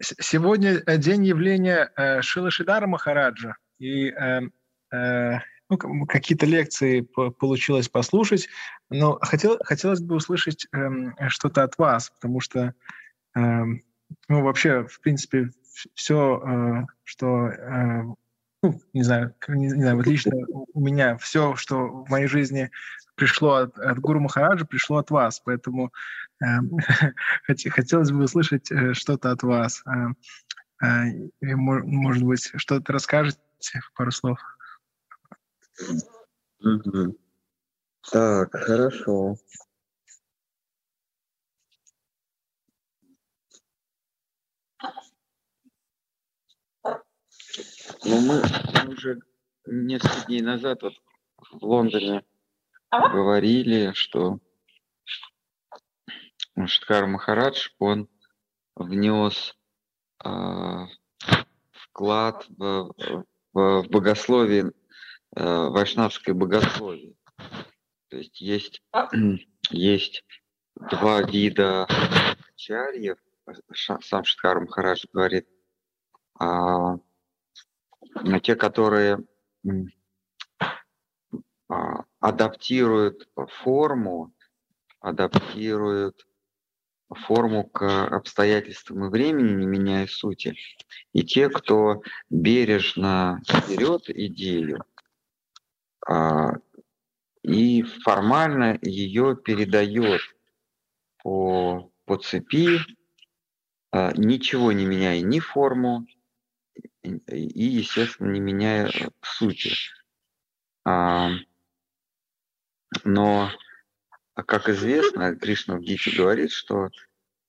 Сегодня день явления э, Шила Шидара Махараджа. И э, э, ну, какие-то лекции получилось послушать, но хотел, хотелось бы услышать эм, что-то от вас, потому что эм, ну, вообще, в принципе, все, что ну, не знаю, не, не знаю, вот лично у меня все, что в моей жизни пришло от, от Гуру Махараджа, пришло от вас, поэтому э, хотелось бы услышать э, что-то от вас. Э, э, может быть, что-то расскажете, пару слов? Так, хорошо. Ну, мы, мы уже несколько дней назад вот в Лондоне ага. говорили, что Шткар Махарадж, он внес э, вклад в, в, в богословие, э, вайшнавское богословие. То есть есть, а? есть два вида чарьев. Сам Шткар Махарадж говорит, а, те, которые а, адаптируют форму, адаптируют форму к обстоятельствам и времени, не меняя сути, и те, кто бережно берет идею а, и формально ее передает по, по цепи, а, ничего не меняя ни форму, и, естественно, не меняя сути. А, но, как известно, Кришна в Гите говорит, что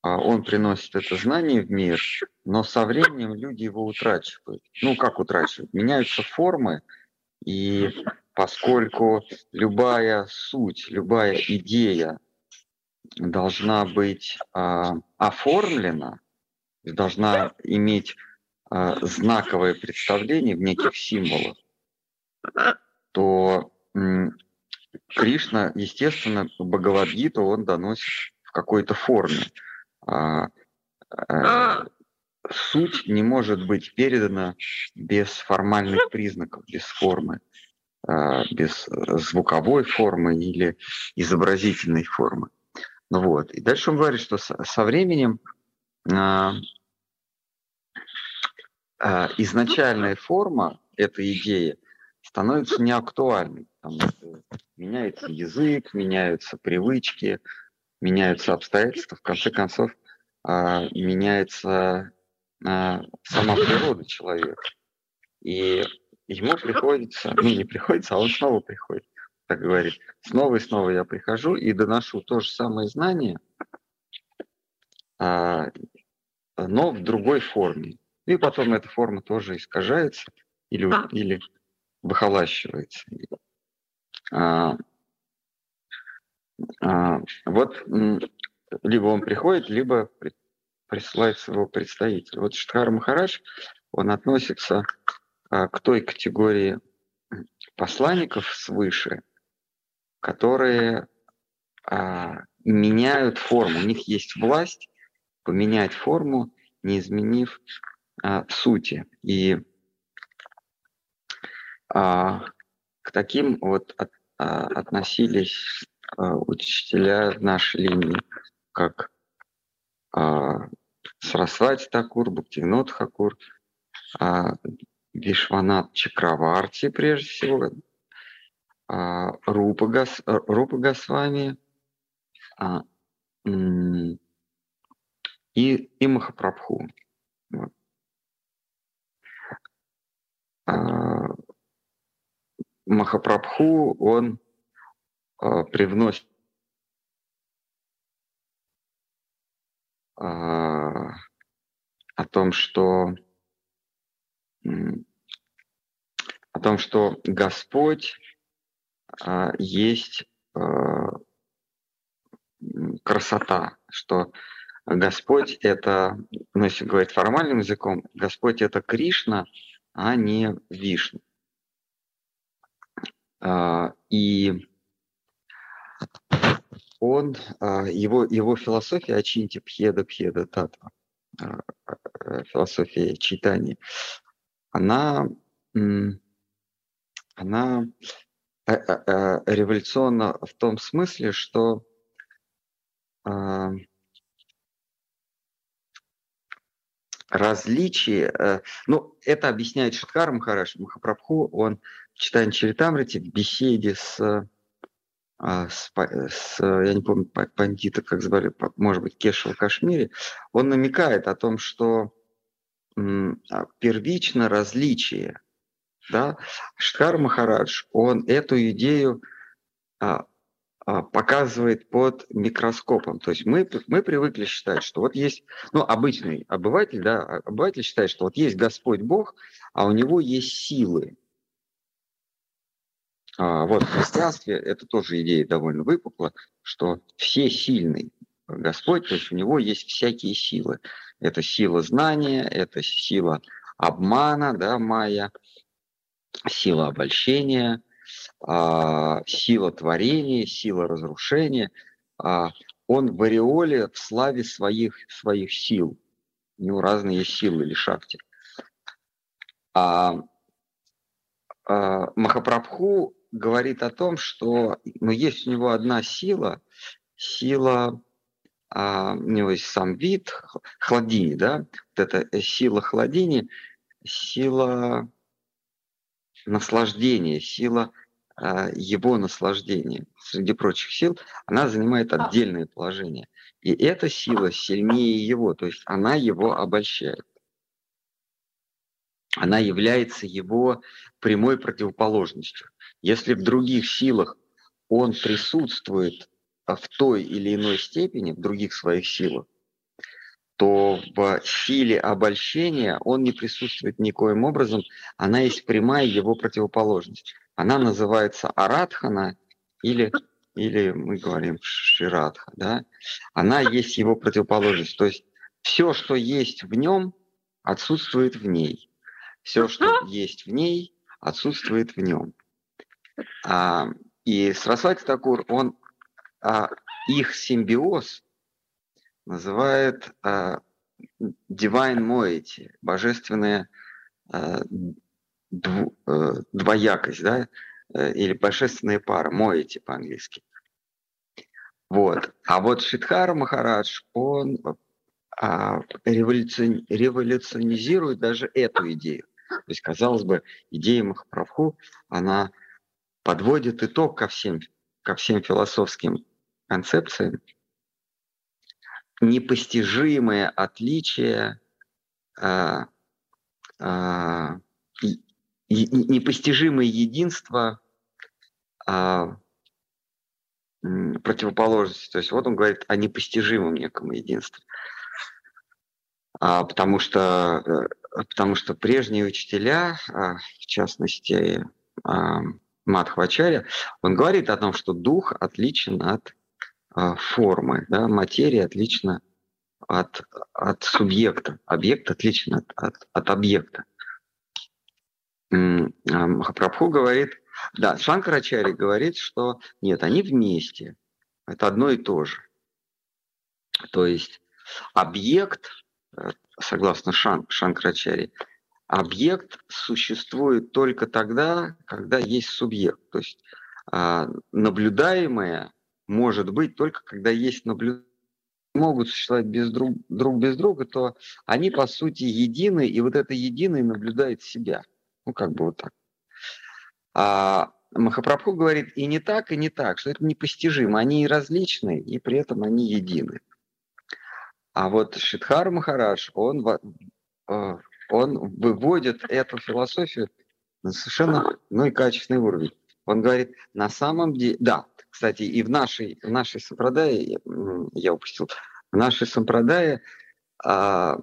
а, он приносит это знание в мир, но со временем люди его утрачивают. Ну, как утрачивают? Меняются формы, и поскольку любая суть, любая идея должна быть а, оформлена, должна иметь знаковое представление в неких символах, то Кришна, естественно, Бхагавадгиту он доносит в какой-то форме. А, а, суть не может быть передана без формальных признаков, без формы, а, без звуковой формы или изобразительной формы. Вот. И дальше он говорит, что со временем а, изначальная форма этой идеи становится неактуальной, потому что меняется язык, меняются привычки, меняются обстоятельства, в конце концов а, меняется а, сама природа человека. И ему приходится, ну не приходится, а он снова приходит, так говорит, снова и снова я прихожу и доношу то же самое знание, а, но в другой форме. И потом эта форма тоже искажается или, а. или выхолащивается. А, а, вот либо он приходит, либо присылает своего представителя. Вот Штхар Махарадж, он относится а, к той категории посланников свыше, которые а, меняют форму. У них есть власть поменять форму, не изменив а, сути. И а, к таким вот от, а, относились а, учителя нашей линии, как а, Сарасвати Такур, Бхактивинод Хакур, а, Вишванат Чакраварти, прежде всего, а, Рупа, Гас, Рупа Госвами а, и, и Махапрабху. Вот. А, Махапрабху, он а, привносит а, о том, что о том, что Господь есть красота, что Господь это, ну если говорить формальным языком, Господь это Кришна, а не Вишну. А, и он, а, его, его философия Ачинти Пхеда Пхеда Татва, а, философия читания, она, она революционна в том смысле, что различие, э, ну, это объясняет Шиткар Махараш Махапрабху, он в читании Чаритамрити в беседе с а, с, с, я не помню, пандита, как звали, может быть, Кешева Кашмире, он намекает о том, что а, первично различие, да, Шткар Махарадж, он эту идею а, показывает под микроскопом. То есть мы, мы привыкли считать, что вот есть, ну, обычный обыватель, да, обыватель считает, что вот есть Господь Бог, а у него есть силы. А, вот в христианстве это тоже идея довольно выпукла, что все сильный Господь, то есть у него есть всякие силы. Это сила знания, это сила обмана, да, майя, сила обольщения, а, сила творения, сила разрушения. А, он в ореоле в славе своих, своих сил. У него разные силы или шахти. А, а, Махапрабху говорит о том, что ну, есть у него одна сила, сила, а, у него есть сам вид, хладини, да, вот эта э, сила хладини, сила наслаждения, сила а, его наслаждения среди прочих сил, она занимает отдельное положение. И эта сила сильнее его, то есть она его обольщает она является его прямой противоположностью. Если в других силах он присутствует в той или иной степени, в других своих силах, то в силе обольщения он не присутствует никоим образом, она есть прямая его противоположность. Она называется аратхана или, или мы говорим ширадха. Да? Она есть его противоположность. То есть все, что есть в нем, отсутствует в ней. Все, что есть в ней, отсутствует в нем. А, и Срасвати Такур, он а, их симбиоз называет а, divine moiety, божественная а, дв, а, двоякость, да, э, или божественная пара, moiety по-английски. Вот. А вот Шидхара Махарадж, он а, революционизирует даже эту идею. То есть, казалось бы, идея Махапрабху, она подводит итог ко всем, ко всем философским концепциям. Непостижимое отличие, и, и, непостижимое единство а, противоположности. То есть вот он говорит о непостижимом неком единстве. А, потому что э, потому что прежние учителя, в частности Мадхвачаря, он говорит о том, что дух отличен от формы, да, материя отлична от, от субъекта, объект отличен от, от, от объекта. Махапрабху говорит, да, Шанкарачари говорит, что нет, они вместе, это одно и то же. То есть объект э, согласно Шан, Шанкрачари, объект существует только тогда, когда есть субъект. То есть а, наблюдаемое может быть только когда есть наблюдаемое могут существовать без друг, друг без друга, то они по сути едины, и вот это единое наблюдает себя. Ну, как бы вот так. А Махапрабху говорит и не так, и не так, что это непостижимо. Они и различны, и при этом они едины. А вот Шидхар Махараш, он, э, он выводит эту философию на совершенно ну и качественный уровень. Он говорит, на самом деле, да, кстати, и в нашей, в нашей сампрадае, я упустил, в нашей сампрадае, а,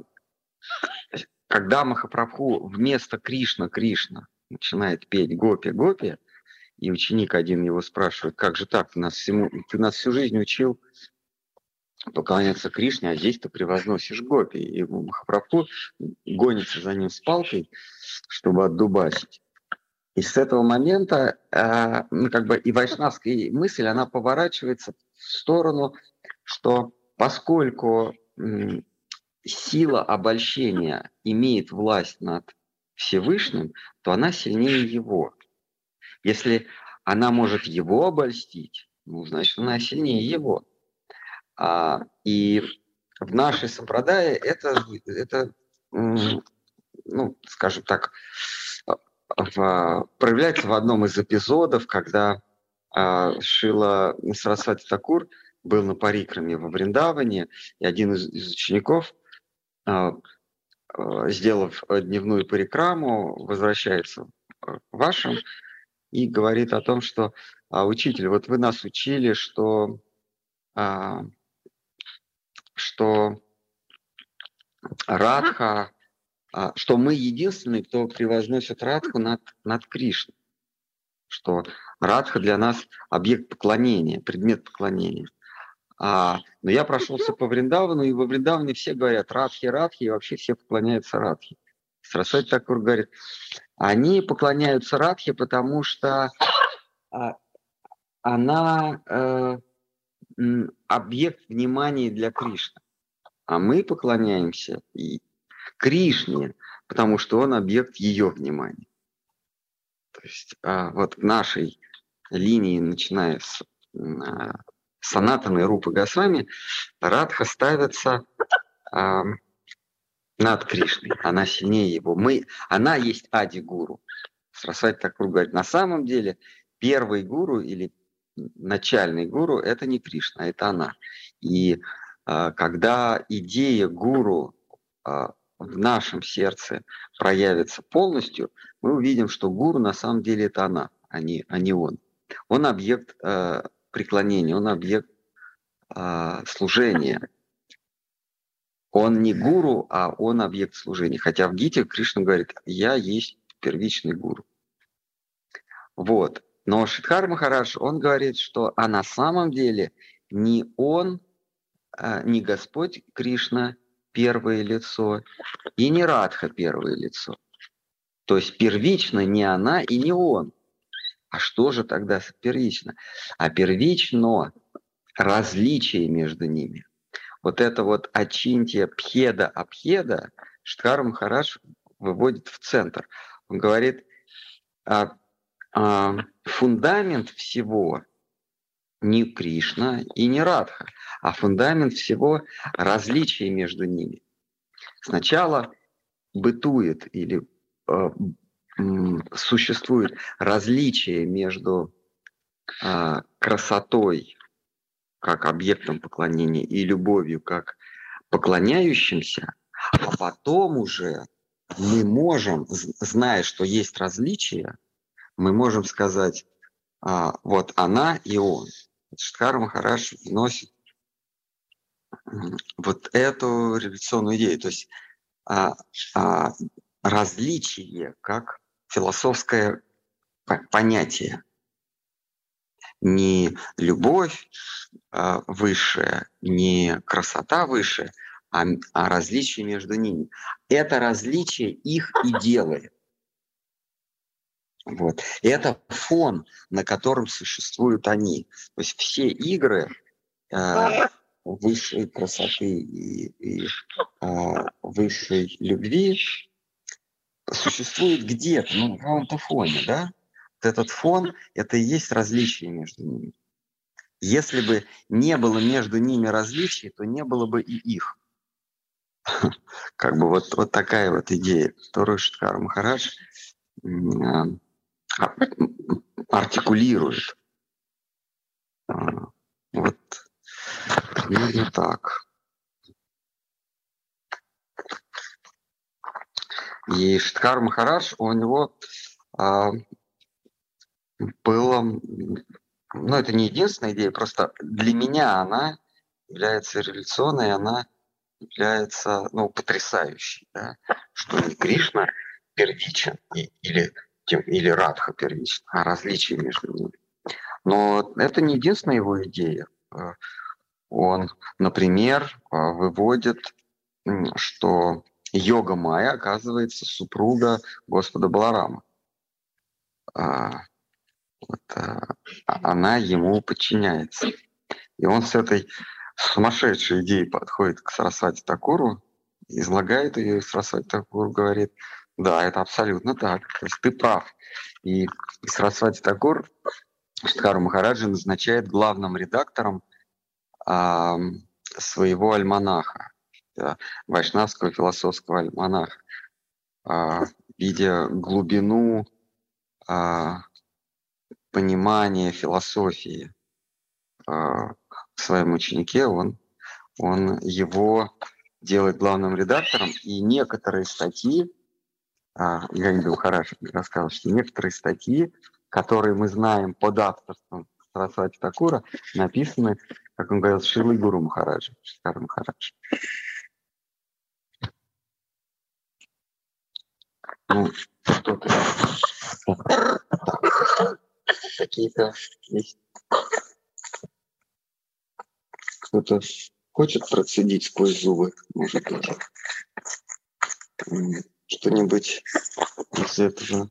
когда Махапрабху вместо Кришна, Кришна начинает петь Гопи, Гопи, и ученик один его спрашивает, как же так, ты нас, всему, ты нас всю жизнь учил поклоняться Кришне, а здесь ты превозносишь гопи. И Махапрабху гонится за ним с палкой, чтобы отдубасить. И с этого момента, э, ну, как бы и вайшнавская мысль, она поворачивается в сторону, что поскольку сила обольщения имеет власть над Всевышним, то она сильнее его. Если она может его обольстить, ну, значит, она сильнее его. А, и в нашей сампрадае это, это ну, скажем так, в, проявляется в одном из эпизодов, когда а, Шила Сарасвати Такур был на парикраме во Вриндаване, и один из, из учеников, а, а, сделав дневную парикраму, возвращается к вашим и говорит о том, что а, учитель, вот вы нас учили, что, а, что Радха что мы единственные, кто превозносит Радху над, над Кришной. Что Радха для нас объект поклонения, предмет поклонения. А, но я прошелся по Вриндавану, и во Вриндаване все говорят Радхи, Радхи, и вообще все поклоняются Радхи. Сарасвати Такур говорит, они поклоняются Радхи, потому что а, она э, объект внимания для Кришны. А мы поклоняемся и Кришне, потому что он объект ее внимания. То есть а, вот в нашей линии, начиная с а, Санатаны Рупы Госвами, Радха ставится а, над Кришной. Она сильнее его. Мы, она есть Ади-гуру. Срасвати Такур говорит, на самом деле первый гуру или начальный гуру – это не Кришна, это она. И а, когда идея гуру а, в нашем сердце проявится полностью, мы увидим, что гуру на самом деле это она, а не, а не он. Он объект э, преклонения, он объект э, служения. Он не гуру, а он объект служения. Хотя в Гите Кришна говорит, я есть первичный гуру. Вот. Но Шидхар Махарадж, он говорит, что а на самом деле не он, э, не Господь Кришна первое лицо, и не Радха первое лицо. То есть первично не она и не он. А что же тогда первично? А первично различие между ними. Вот это вот очинтия пхеда-апхеда Штхар Махарадж выводит в центр. Он говорит, а, а, фундамент всего не Кришна и не Радха, а фундамент всего различия между ними. Сначала бытует или э, существует различие между э, красотой как объектом поклонения и любовью как поклоняющимся, а потом уже мы можем, зная, что есть различия, мы можем сказать, а, вот она и он. Штхар Махараш вносит вот эту революционную идею, то есть а, а, различие как философское понятие. Не любовь а, высшая, не красота высшая, а, а различие между ними. Это различие их и делает. Вот. И это фон, на котором существуют они. То есть все игры э, высшей красоты и, и э, высшей любви существуют где-то, ну, на каком-то фоне, да? Вот этот фон – это и есть различие между ними. Если бы не было между ними различий, то не было бы и их. Как бы вот, вот такая вот идея, которую Шткар Махарадж артикулирует. А, вот примерно так. И Штхар Махарадж, у него а, было, ну это не единственная идея, просто для меня она является революционной, она является ну, потрясающей, да? что не Кришна первичен и, или тем, или Радха первично, а различия между ними. Но это не единственная его идея. Э, он, например, э, выводит, что йога Майя оказывается супруга Господа Баларама. вот, а, она ему подчиняется. И он с этой сумасшедшей идеей подходит к Сарасвати Такуру, излагает ее, и Сарасвати Такур говорит, да, это абсолютно так, то есть ты прав. И Сарасвати Такур Штхару Махараджи назначает главным редактором а, своего альманаха, да, вайшнавского философского альманаха, а, видя глубину а, понимания философии а, в своем ученике, он, он его делает главным редактором, и некоторые статьи, а, не был хорошо рассказал, что некоторые статьи, которые мы знаем под авторством Сарасвати Такура, написаны, как он говорил, Шилой Гуру Махараджа, Шикар Махарадж. Ну, что-то какие-то есть. Кто-то хочет процедить сквозь зубы, может быть. Что-нибудь из этого.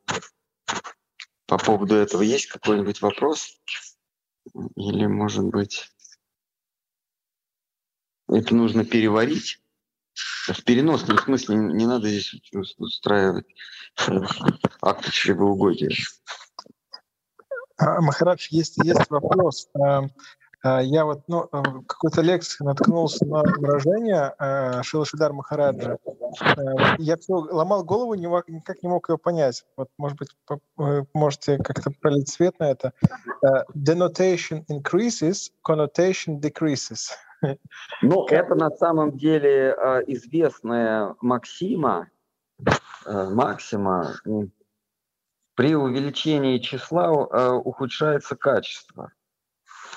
По поводу этого есть какой-нибудь вопрос? Или, может быть, это нужно переварить? В переносном смысле не надо здесь устраивать акт чревоугодия. А, Махарадж, есть, есть вопрос. Эм, э, я вот ну, какой-то лекции наткнулся на выражение Шилашидар Махараджа. Я все ломал голову, никак не мог его понять. Вот, может быть, вы можете как-то пролить свет на это. Denotation increases, connotation decreases. Ну, это на самом деле известная максима, максима при увеличении числа э, ухудшается качество.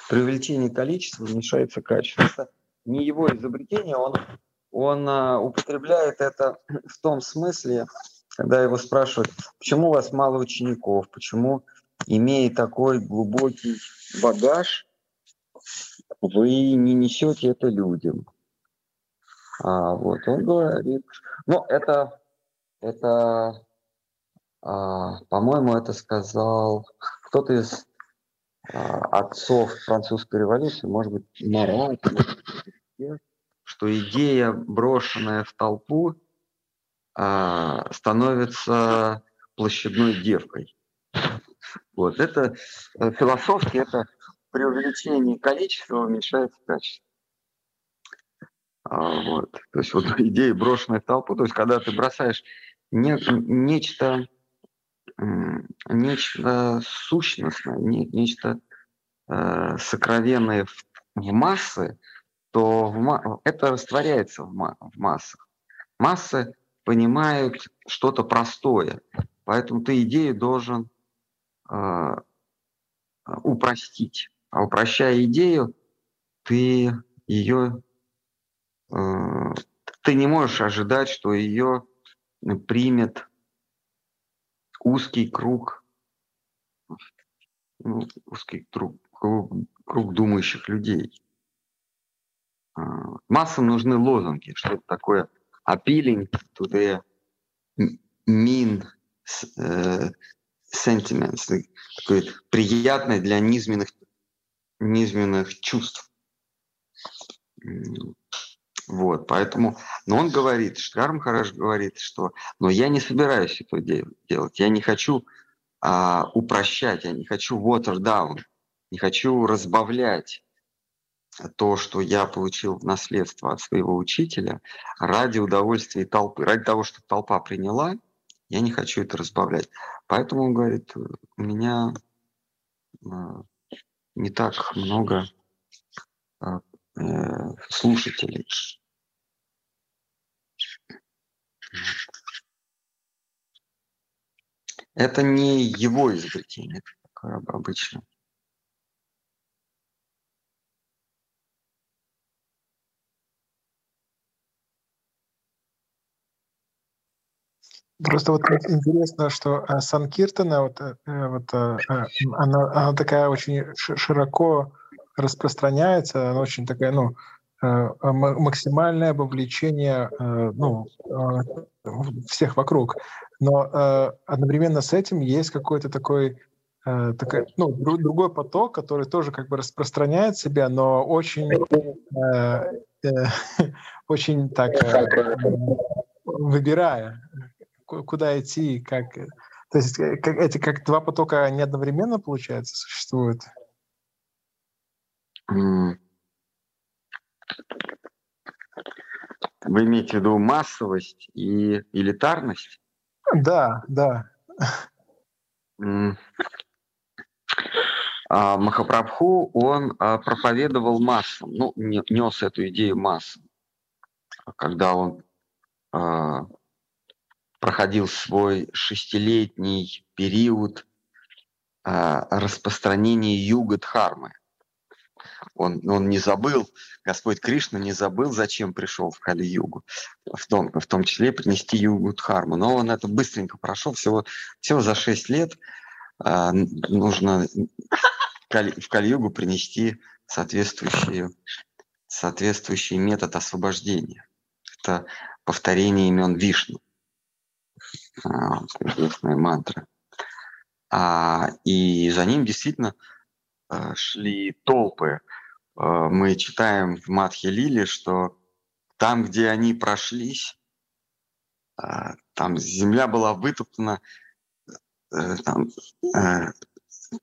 При увеличении количества уменьшается качество. Не его изобретение, он, он э, употребляет это в том смысле, когда его спрашивают, почему у вас мало учеников, почему, имея такой глубокий багаж, вы не несете это людям. А вот он говорит, ну это, это а, по-моему, это сказал кто-то из а, отцов французской революции, может быть, Марат, что идея, брошенная в толпу, а, становится площадной девкой. Вот это э, философски, это при увеличении количества уменьшается качество. Вот. То есть вот идея, брошенная в толпу, то есть когда ты бросаешь не, нечто нечто сущностное, не, нечто э, сокровенное в, в массы, то в, это растворяется в, в массах. Массы понимают что-то простое, поэтому ты идею должен э, упростить. А упрощая идею, ты ее э, ты не можешь ожидать, что ее примет узкий круг, ну, узкий круг, круг, круг думающих людей. А, массам нужны лозунги, что-то такое appealing to their mean uh, sentiments, такое приятное для низменных, низменных чувств. Вот, поэтому, но он говорит, Штхар Махарадж говорит, что, но я не собираюсь это делать, я не хочу а, упрощать, я не хочу water down, не хочу разбавлять то, что я получил в наследство от своего учителя, ради удовольствия толпы, ради того, чтобы толпа приняла, я не хочу это разбавлять. Поэтому он говорит, у меня а, не так много а, Э, слушателей. Это не его изобретение, это такое. Просто вот интересно, что э, Санкиртана, вот, э, вот, она, она такая очень широко распространяется, она очень такая, ну, э, максимальное вовлечение э, ну, э, всех вокруг. но э, одновременно с этим есть какой-то такой э, такой, ну, другой поток, который тоже как бы распространяет себя, но очень, э, э, очень так э, выбирая, куда идти, как. То есть э, как, эти как два потока не одновременно, получается, существуют? Вы имеете в виду массовость и элитарность? Да, да. А Махапрабху, он а, проповедовал массам, ну, нес эту идею массам. Когда он а, проходил свой шестилетний период распространения юга-дхармы. Он, он не забыл, Господь Кришна не забыл, зачем пришел в Кали-югу, в том, в том числе принести югу Дхарму. Но он это быстренько прошел, всего, всего за шесть лет э, нужно в Кали-югу принести соответствующий, соответствующий метод освобождения. Это повторение имен Вишну, а, известная мантра. А, и за ним действительно а, шли толпы. А, мы читаем в Матхе Лили, что там, где они прошлись, там земля была вытоптана, э, там, э,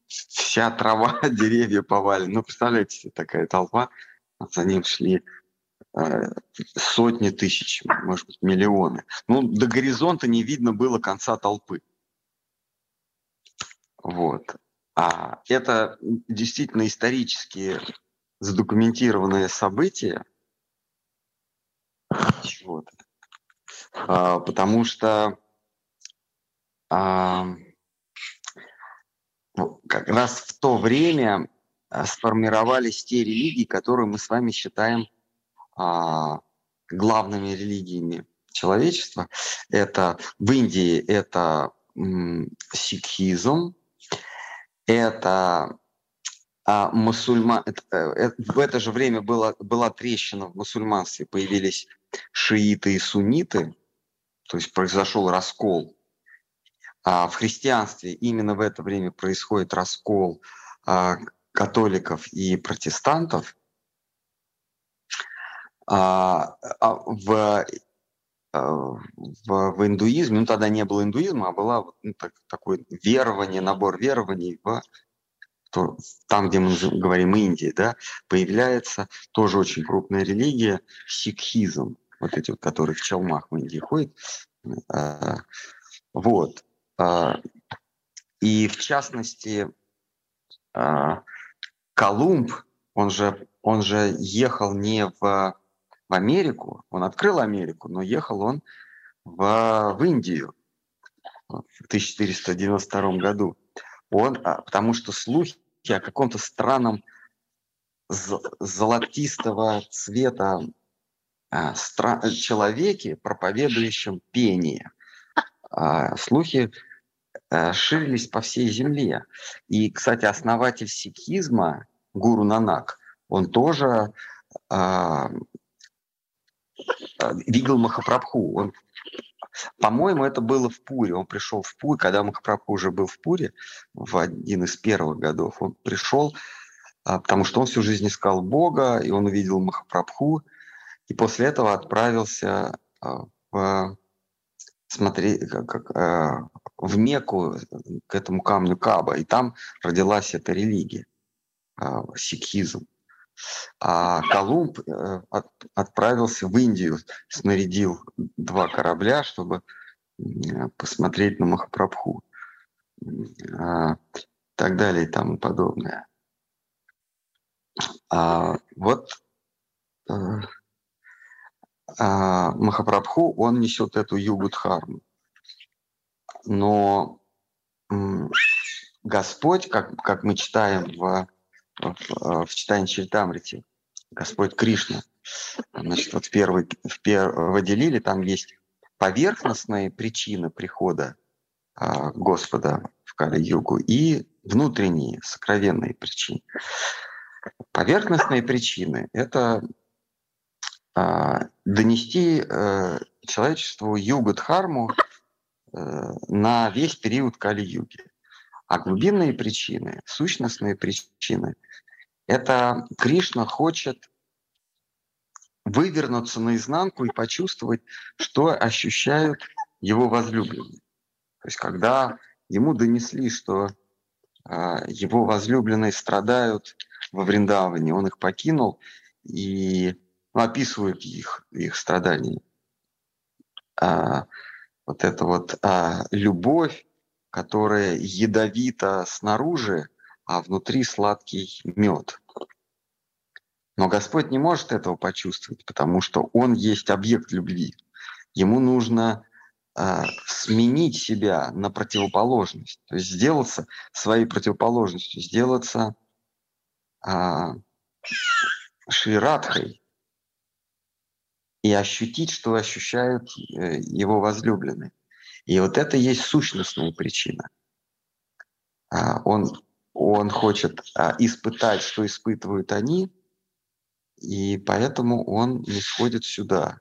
вся трава, деревья повалены. Ну, представляете такая толпа, за ним шли э, сотни тысяч, может быть, миллионы. Ну, до горизонта не видно было конца толпы. Вот. А это действительно исторически задокументированное событие. Вот. А, потому что а, ну, как раз в то время а, сформировались те религии, которые мы с вами считаем главными религиями человечества. Это в Индии это сикхизм, это а, мусульман... Это, э, в это же время было, была трещина в мусульманстве, появились шииты и сунниты, то есть произошел раскол. А в христианстве именно в это время происходит раскол а, католиков и протестантов. А, а в Э, в, в индуизме, ну тогда не было индуизма, а была ну, так, такое верование, набор верований в то, там, где мы говорим Индии, да, появляется тоже очень крупная религия сикхизм, вот эти вот, которые в челмах в Индии ходят. А, вот. А, и в частности, а, Колумб, он же, он же ехал не в Америку, он открыл Америку, но ехал он в, в Индию в 1492 году. Он, а, потому что слухи о каком-то странном золотистого цвета а, стра- человеке, проповедующем пение. А, слухи а, ширились по всей земле. И, кстати, основатель сикхизма, гуру Нанак, он тоже а, видел Махапрабху. Он, по-моему, это было в Пуре. Он пришел в Пуре, когда Махапрабху уже был в Пуре, в один из первых годов. Он пришел, а, потому что он всю жизнь искал Бога, и он увидел Махапрабху, и после этого отправился а, в смотри, как, в Мекку, к этому камню Каба, и там родилась эта религия, сикхизм. А Колумб э, отправился в Индию, снарядил два корабля, чтобы посмотреть на Махапрабху. А, так далее и тому подобное. А, вот э, а, Махапрабху, он несет эту югу-дхарму. Но Господь, как, как мы читаем в в, в читании Чайтамрити, Господь Кришна. Значит, вот в первый, в пер, выделили, там есть поверхностные причины прихода а, Господа в Кали-югу и внутренние, сокровенные причины. Поверхностные причины – это а, донести а, человечеству югу-дхарму на весь период Кали-юги. А глубинные причины, сущностные причины, это Кришна хочет вывернуться наизнанку и почувствовать, что ощущают его возлюбленные. То есть когда ему донесли, что э, его возлюбленные страдают во Вриндаване, он их покинул и ну, описывают их, их страдания. А, вот эта вот а, любовь, которая ядовита снаружи, а внутри сладкий мед. Но Господь не может этого почувствовать, потому что Он есть объект любви. Ему нужно э, сменить себя на противоположность, то есть сделаться своей противоположностью, сделаться э, ширадхой и ощутить, что ощущают э, его возлюбленные. И вот это есть сущностная причина. Э, он, он хочет э, испытать, что испытывают они – и поэтому он не сходит сюда.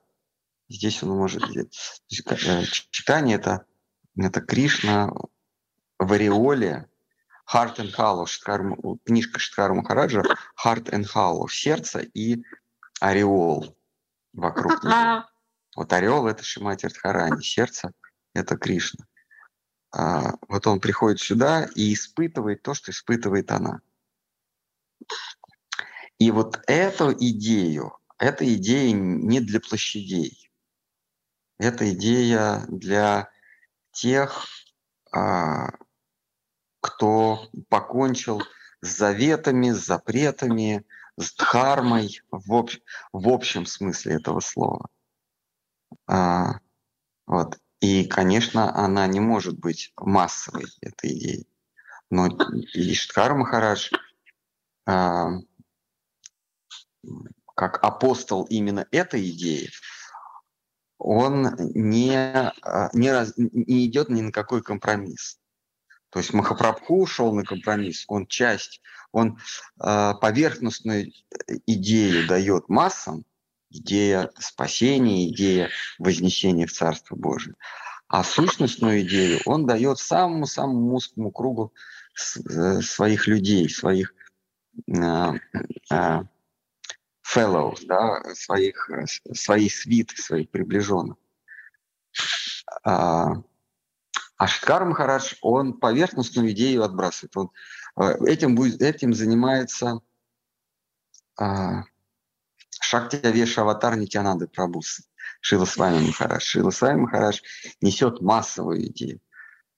Здесь он может... Э, читание это, это Кришна в ореоле Heart and Hollow, Шткар, книжка Шткара Махараджа Heart and Hollow, сердце и ореол вокруг него. Вот ореол – это Шимати Радхарани, сердце – это Кришна. А, вот он приходит сюда и испытывает то, что испытывает она. И вот эту идею, эта идея не для площадей. Это идея для тех, а, кто покончил с заветами, с запретами, с дхармой в, об, в общем смысле этого слова. А, вот. И, конечно, она не может быть массовой, эта идея. Но и Штхар Махарадж а, как апостол именно этой идеи, он не, а, не, раз, не идет ни на какой компромисс. То есть Махапрабху ушел на компромисс, он часть, он э, поверхностную идею дает массам, идея спасения, идея вознесения в Царство Божие. А сущностную идею он дает самому-самому узкому кругу э, своих людей, своих э, э, fellows, да, своих, своей свиты, своих приближенных. А, а Махарадж, он поверхностную идею отбрасывает. Он, э, этим, будет, этим занимается Шакти Авеша Аватар Нитянады Прабус. Шила с вами Махарадж. Шила вами Махарадж несет массовую идею.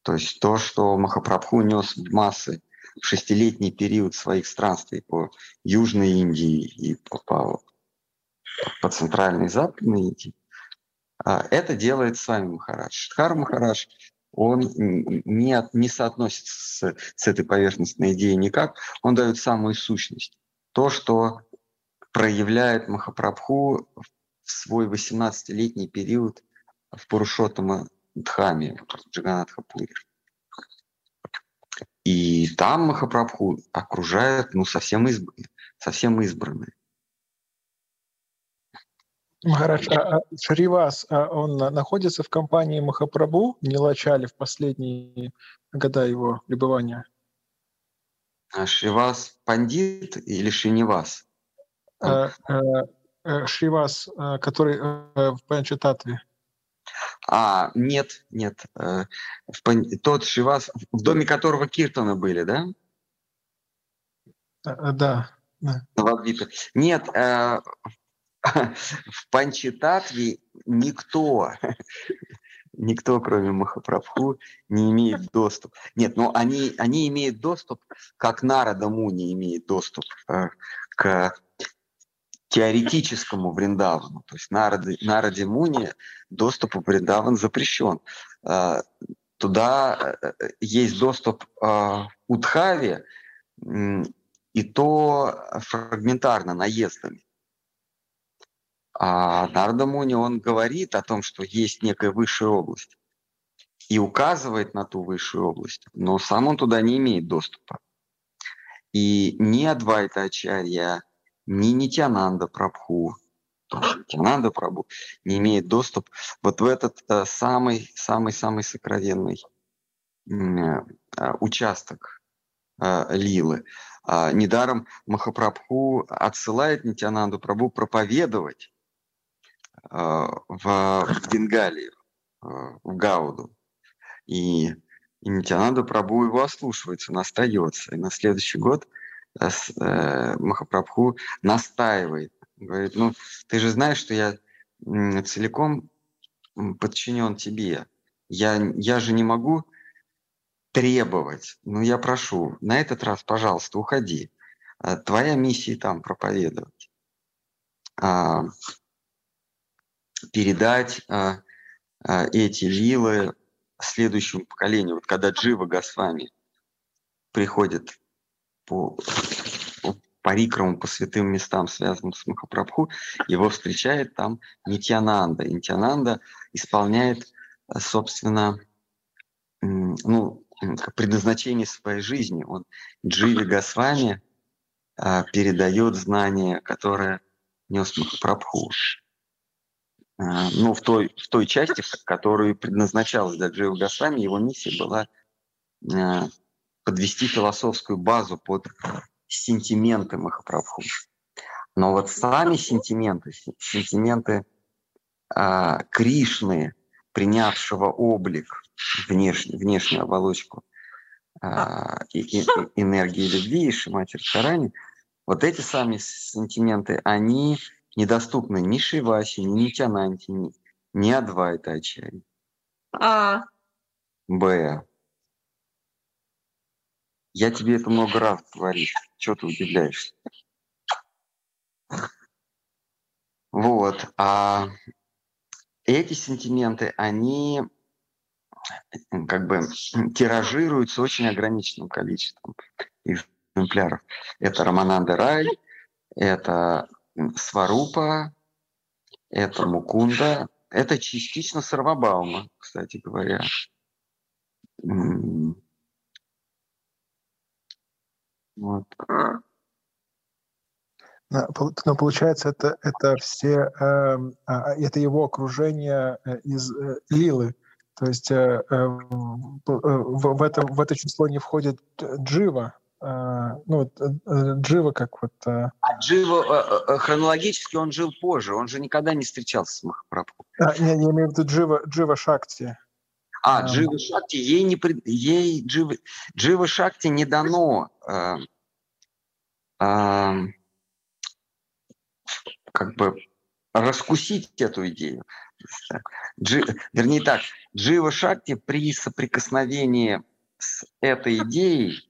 То есть то, что Махапрабху нес в массы в шестилетний период своих странствий по Южной Индии и по, по, по Центральной и Западной Индии, а, это делает с вами Махарадж. Шдхар Махарадж, он не, не соотносится с, с этой поверхностной идеей никак, он дает самую сущность. То, что проявляет Махапрабху в свой 18-летний период в Пурушотама Дхаме, в Джаганатхапуре. И там Махапрабху окружает ну, совсем, изб... совсем избранные. Махарадж, а, а Шривас, а он находится в компании Махапрабху, не лачали в последние года его пребывания? А Шривас пандит или Шинивас? А, а, а, Шривас, который в Панчататве. А, нет, нет. Э, тот Шивас, в доме которого Киртона были, да? Э, э, да. да. Нет, в Панчитатве никто, никто, кроме Махапрабху, не имеет доступ. Нет, но они, они имеют доступ, как Нарада Муни имеет доступ к теоретическому Вриндавану. То есть на, Ради, на Радимуне доступ в Вриндаван запрещен. А, туда э, есть доступ а, у Дхави, и то фрагментарно, наездами. А Нардамуни, он говорит о том, что есть некая высшая область и указывает на ту высшую область, но сам он туда не имеет доступа. И ни Адвайта Ачарья, ни Нитянанда Прабху, Нитянанда Прабу не имеет доступ вот в этот самый-самый-самый э, сокровенный э, участок э, Лилы. А, недаром Махапрабху отсылает Нитянанду Прабу проповедовать в Бенгалии, в Гауду. И, и Нитянанда Прабу его ослушивается, он остается. И на следующий год Махапрабху настаивает Говорит, ну, ты же знаешь, что я целиком подчинен тебе. Я, я же не могу требовать. Ну, я прошу, на этот раз, пожалуйста, уходи. А, твоя миссия там проповедовать. А, передать а, эти лилы следующему поколению. Вот когда Джива Госвами приходит по, парикраму по святым местам, связанным с Махапрабху, его встречает там Нитянанда. Нитянанда исполняет, э, собственно, ну, предназначение своей жизни. Он Дживи Госвами а, передает знания, которые нес Махапрабху. Ну, в той, в той части, которую предназначалась для Дживи Госвами, его миссия была подвести философскую базу под сентименты Махапрабху. Но вот сами сентименты, сентименты а, Кришны, принявшего облик, внешний, внешнюю оболочку а, и, и, энергии любви и Шимати Радхарани, вот эти сами сентименты, они недоступны ни Шивасе, ни Нитянанте, ни, ни Адвайта Ачари. А. Б. Я тебе это много раз говорил. Чего ты удивляешься? Вот. А эти сентименты, они как бы тиражируются очень ограниченным количеством экземпляров. Это Романанда Рай, это Сварупа, это Мукунда, это частично Сарвабаума, кстати говоря. Вот. Но, но получается, это, это все, э, это его окружение э, из э, Лилы. То есть э, в, в, это, в это число не входит Джива. Ну, Джива как вот... А Джива хронологически он жил позже, он же никогда не встречался с Махапрабху. А, не, я имею в виду Джива, Джива Шакти. А, Джива Шакти, ей, не, ей Джива, Джива Шакти не дано э, э, как бы раскусить эту идею. Джи, вернее так, Джива Шакти при соприкосновении с этой идеей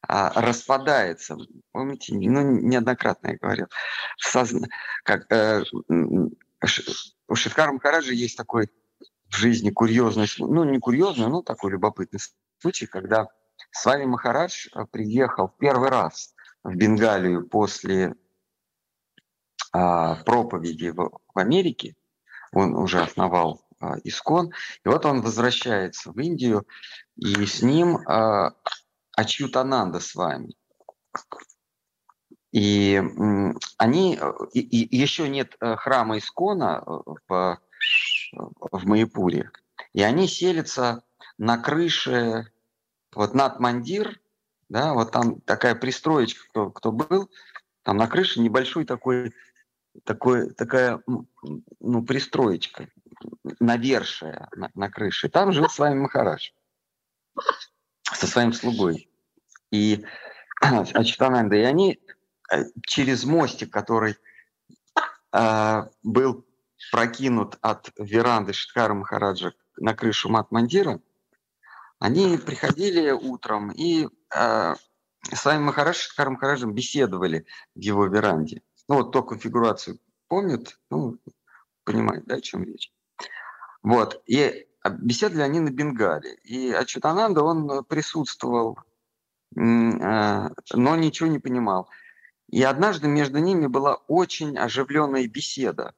а, распадается. Помните, ну, неоднократно я говорил. Созна... Как, э, у Шиткара Махараджа есть такой в жизни курьезный, ну не курьезный, но такой любопытный случай, когда с вами Махарадж э, приехал в первый раз в Бенгалию после а, проповеди в, в Америке, он уже основал а, Искон, и вот он возвращается в Индию, и с ним а, Ачьютананда с вами. И они, и, и еще нет э, храма Искона э, в в Майпуре. И они селятся на крыше, вот над Мандир, да, вот там такая пристроечка, кто, кто был, там на крыше небольшой такой, такой, такая, ну, пристроечка, навершая на, на крыше. там жил с вами Махарадж со своим слугой. И Ачитананда, и они э, через мостик, который э, был прокинут от веранды Шиткара Махараджа на крышу Матмандира, они приходили утром и э, с вами Махарадж Шиткаром Махараджем беседовали в его веранде. Ну вот ту конфигурацию помнят, ну, понимаете, да, о чем речь. Вот, и беседовали они на Бенгале. И Ачутананда, он присутствовал, э, но ничего не понимал. И однажды между ними была очень оживленная беседа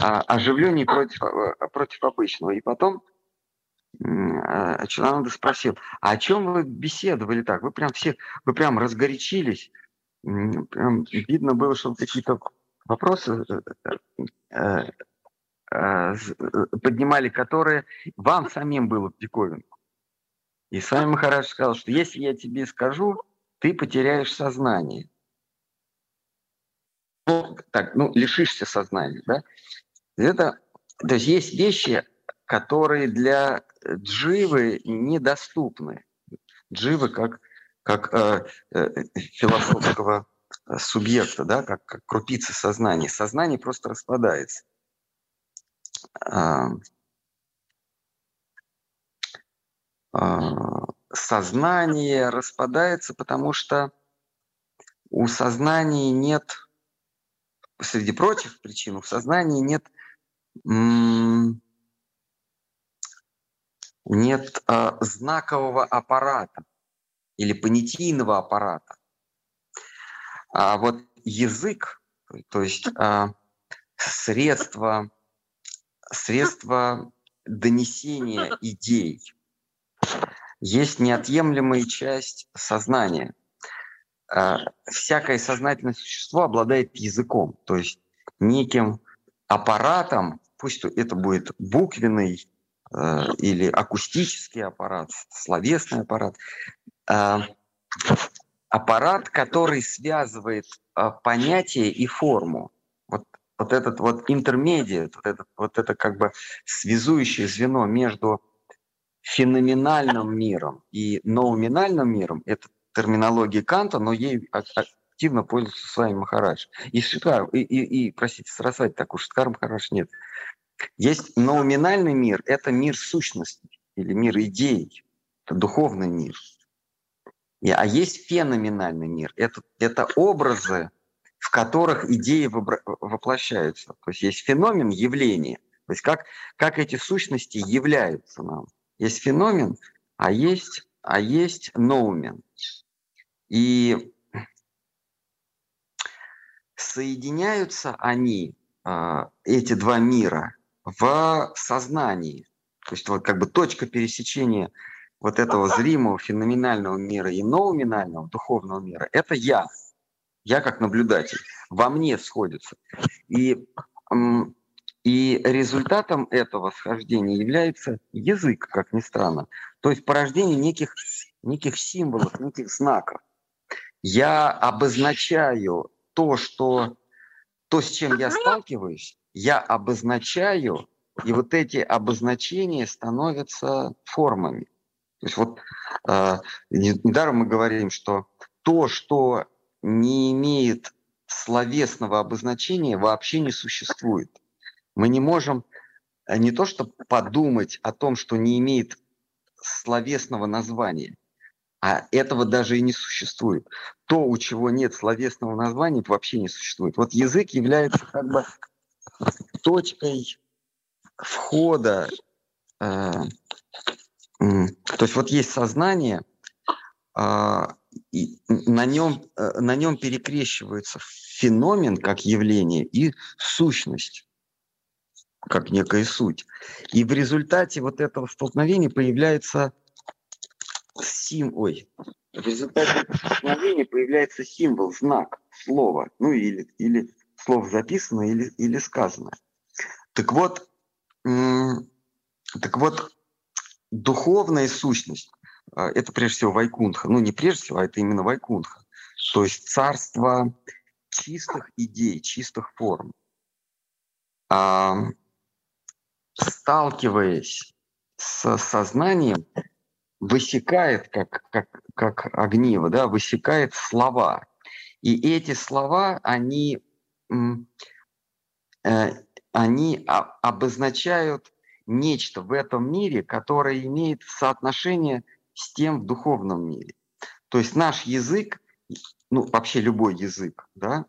а, оживленнее против, а, против обычного. И потом а, Чунананда спросил, а о чем вы беседовали так? Вы прям все, вы прям разгорячились. Прям видно было, что какие-то вопросы поднимали, которые вам самим было в диковинку. И с вами Махарадж сказал, что если я тебе скажу, ты потеряешь сознание. Ну, так, ну, лишишься сознания, да? Это, то есть есть вещи, которые для дживы недоступны. Дживы как, как э, э, философского субъекта, да, как, как крупицы сознания. Сознание просто распадается. А, а, сознание распадается, потому что у сознания нет, среди прочих причин, у сознания нет, нет а, знакового аппарата или понятийного аппарата. А вот язык, то есть а, средство, средство донесения идей, есть неотъемлемая часть сознания. А, всякое сознательное существо обладает языком, то есть неким аппаратом, пусть это будет буквенный э, или акустический аппарат, словесный аппарат, э, аппарат, который связывает э, понятие и форму. Вот, вот этот вот интермедиат, вот, этот, вот это как бы связующее звено между феноменальным миром и ноуминальным миром, это терминология Канта, но ей активно пользуется с вами Махарадж. И Шиткар, и, и, и простите, Сарасвати так уж, Шиткар Махарадж нет. Есть ноуминальный мир, это мир сущности или мир идей, это духовный мир. И, а есть феноменальный мир, это, это образы, в которых идеи воплощаются. То есть есть феномен, явление. То есть как, как эти сущности являются нам. Есть феномен, а есть, а есть ноумен. И соединяются они, а, эти два мира, в сознании. То есть вот как бы точка пересечения вот этого зримого феноменального мира и ноуминального духовного мира – это я. Я как наблюдатель. Во мне сходятся. И и результатом этого схождения является язык, как ни странно. То есть порождение неких, неких символов, неких знаков. Я обозначаю то, что, то, с чем я сталкиваюсь, я обозначаю, и вот эти обозначения становятся формами. То есть вот э, недаром мы говорим, что то, что не имеет словесного обозначения, вообще не существует. Мы не можем э, не то что подумать о том, что не имеет словесного названия, а этого даже и не существует. То, у чего нет словесного названия, вообще не существует. Вот язык является как бы точкой входа. Э, то есть вот есть сознание, э, и на нем, э, на нем перекрещивается феномен как явление и сущность как некая суть. И в результате вот этого столкновения появляется сим, ой, в результате столкновения появляется символ, знак, слово, ну или, или слово записано или, или сказано. Так вот, так вот, духовная сущность, а, это прежде всего Вайкунха, ну не прежде всего, а это именно Вайкунха, то есть царство чистых идей, чистых форм. А, сталкиваясь с сознанием, высекает, как, как, как огниво, да, высекает слова. И эти слова, они, э, они обозначают нечто в этом мире, которое имеет соотношение с тем в духовном мире. То есть наш язык, ну вообще любой язык, да,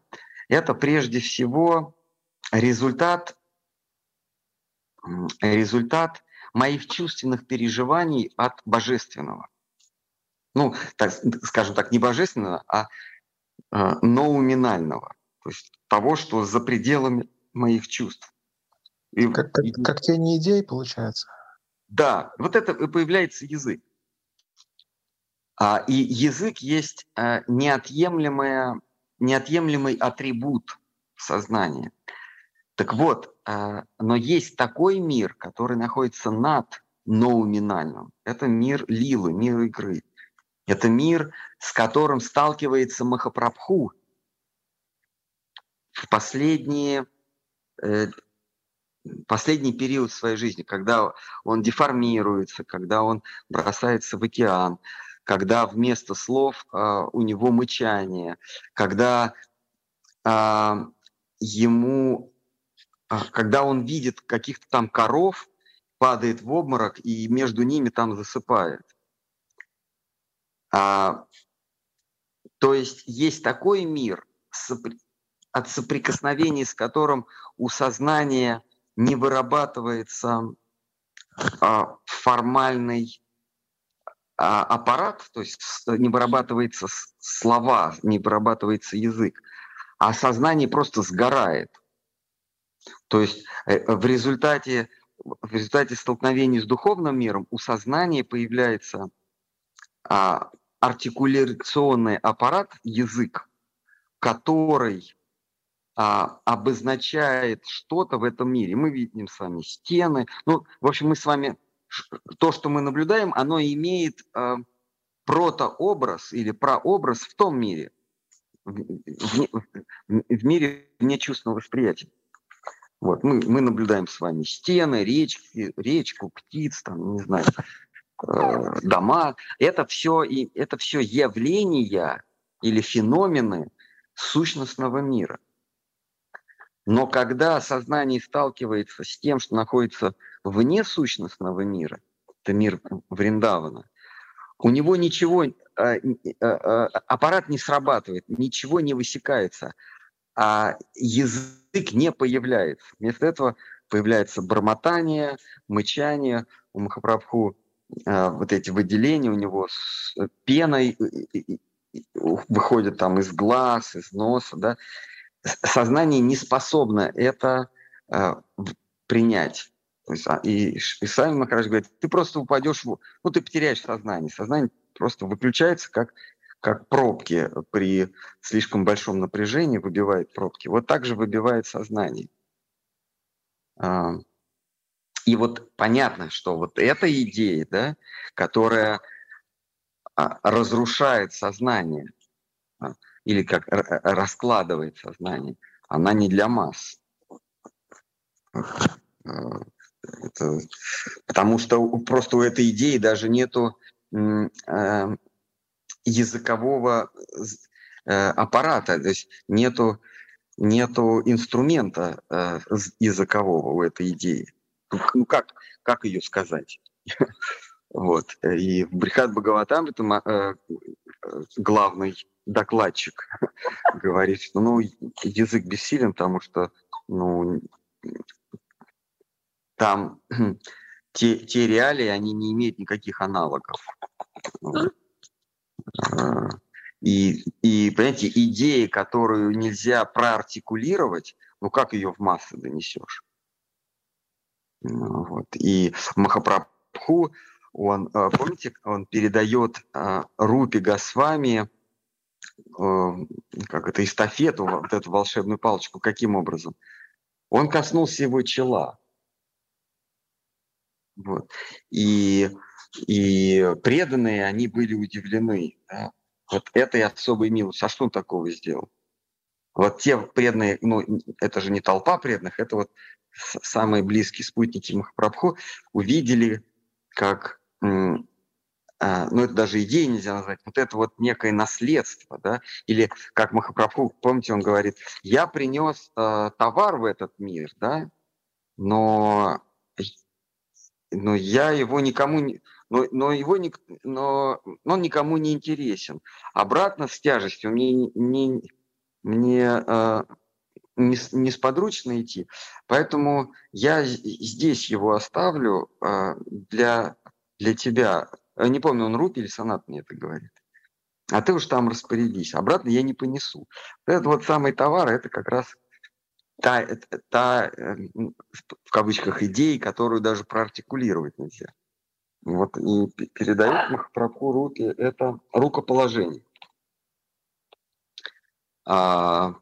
это прежде всего результат результат моих чувственных переживаний от божественного. Ну, так, скажем так, не божественного, а э, ноуминального, то есть того, что за пределами моих чувств. И, как, как, как тени идей, получается? Да, вот это появляется язык. А, и язык есть а, неотъемлемая, неотъемлемый атрибут сознания. Так вот, э, но есть такой мир, который находится над ноуминальным. Это мир лилы, мир игры. Это мир, с которым сталкивается Махапрабху в последние, э, последний период своей жизни, когда он деформируется, когда он бросается в океан, когда вместо слов э, у него мычание, когда ему, когда он видит каких-то там коров, падает в обморок и между ними там засыпает. А, то есть есть такой мир, от соприкосновения с которым у сознания не вырабатывается а, формальный а, аппарат, то есть не вырабатывается слова, не вырабатывается язык, а сознание просто сгорает. То есть э, в результате, в результате столкновения с духовным миром у сознания появляется а, артикуляционный аппарат, язык, который а, обозначает что-то в этом мире. Мы видим с вами стены. Ну, в общем, мы с вами то, что мы наблюдаем, оно имеет э, протообраз или прообраз в том мире, в, в, в мире вне чувственного восприятия. Вот, мы, мы наблюдаем с вами стены, речки, речку, птиц, там, не знаю, э, дома. Это все, и, это все явления или феномены сущностного мира. Но когда сознание сталкивается с тем, что находится вне сущностного мира, это мир Вриндавана, у него ничего, а, а, а, аппарат не срабатывает, ничего не высекается, а язык не появляется. Вместо этого появляется бормотание, мычание. У Махапрабху вот эти выделения у него с пеной выходят там из глаз, из носа, да, сознание не способно это э, принять. А, и, и сами Махарадж говорит, ты просто упадешь, ну ты потеряешь сознание. Сознание просто выключается, как, как пробки при слишком большом напряжении выбивает пробки. Вот так же выбивает сознание. А, и вот понятно, что вот эта идея, да, которая а, разрушает сознание, а, или как раскладывает сознание, она не для масс. Это, потому что просто у этой идеи даже нету языкового э, аппарата, то есть нету, нету инструмента э, языкового у этой идеи. Ну, ну как, как ее сказать? Вот. И Брихат Бхагаватам это э, главный докладчик говорит, что ну, язык бессилен, потому что ну, там те, те реалии, они не имеют никаких аналогов. А, и, и, понимаете, идея, которую нельзя проартикулировать, ну как ее в массы донесешь? Ну, вот. И Махапрабху, он, а, помните, он передает а, Рупи Госвами Э, как это, эстафету, вот эту волшебную палочку, каким образом? Он коснулся его чела. Вот. И, и преданные, они были удивлены. Да? Вот этой особой милостью. А что он такого сделал? Вот те преданные, ну, это же не толпа преданных, это вот самые близкие спутники Махапрабху увидели, как а, ну это даже идеи нельзя назвать, вот это вот некое наследство, да, или как Махапрабху, помните, он говорит, я принес э, товар в этот мир, да, но, но я его никому не, но, но его не, но, но он никому не интересен. Обратно с тяжестью мне, не, мне э, не, несподручно идти, поэтому я здесь его оставлю э, для, для тебя, Э, не помню, он Рупи или Сонат мне это говорит. А ты уж там распорядись. Обратно я не понесу. Это вот самый товар, это как раз та, та э, в кавычках, идея, которую даже проартикулировать нельзя. Вот и передает Махапрабху руки это рукоположение. А,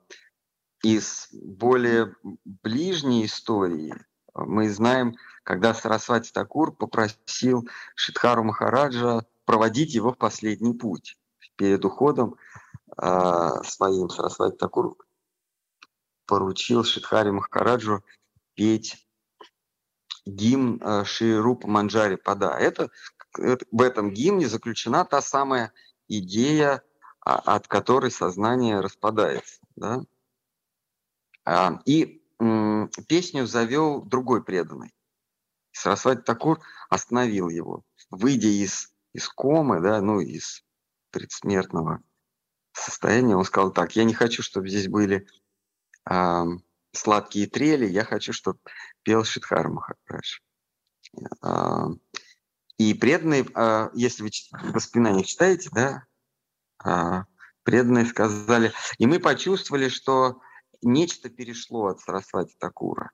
из более ближней истории мы знаем, когда Сарасвати Такур попросил Шидхару Махараджа проводить его в последний путь. Перед уходом э, своим Сарасвати Такур поручил Шидхаре Махараджу петь гимн э, Ширупа Манджари Пада. Это, в этом гимне заключена та самая идея, а, от которой сознание распадается. Да? А, и песню завел другой преданный. Сарасвати Такур остановил его. Выйдя из, из комы, да, ну, из предсмертного состояния, он сказал так, я не хочу, чтобы здесь были э, сладкие трели, я хочу, чтобы пел Шидхар Махарадж. Э, и преданные, э, если вы в воспоминаниях читаете, да, э, преданные сказали, и мы почувствовали, что нечто перешло от Сарасвати Такура.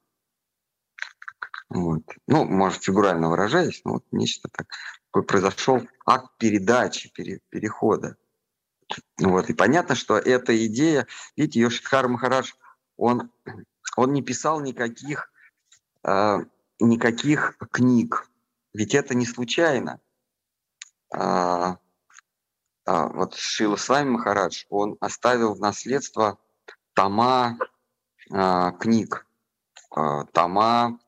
Вот. Ну, может, фигурально выражаясь, но вот нечто так, произошел акт передачи, пере, перехода. Вот. И понятно, что эта идея, видите, Йошидхар Махарадж, он, он не писал никаких, э, никаких книг. Ведь это не случайно. А, а, вот Шила Свами Махарадж, он оставил в наследство тома э, книг, э, тома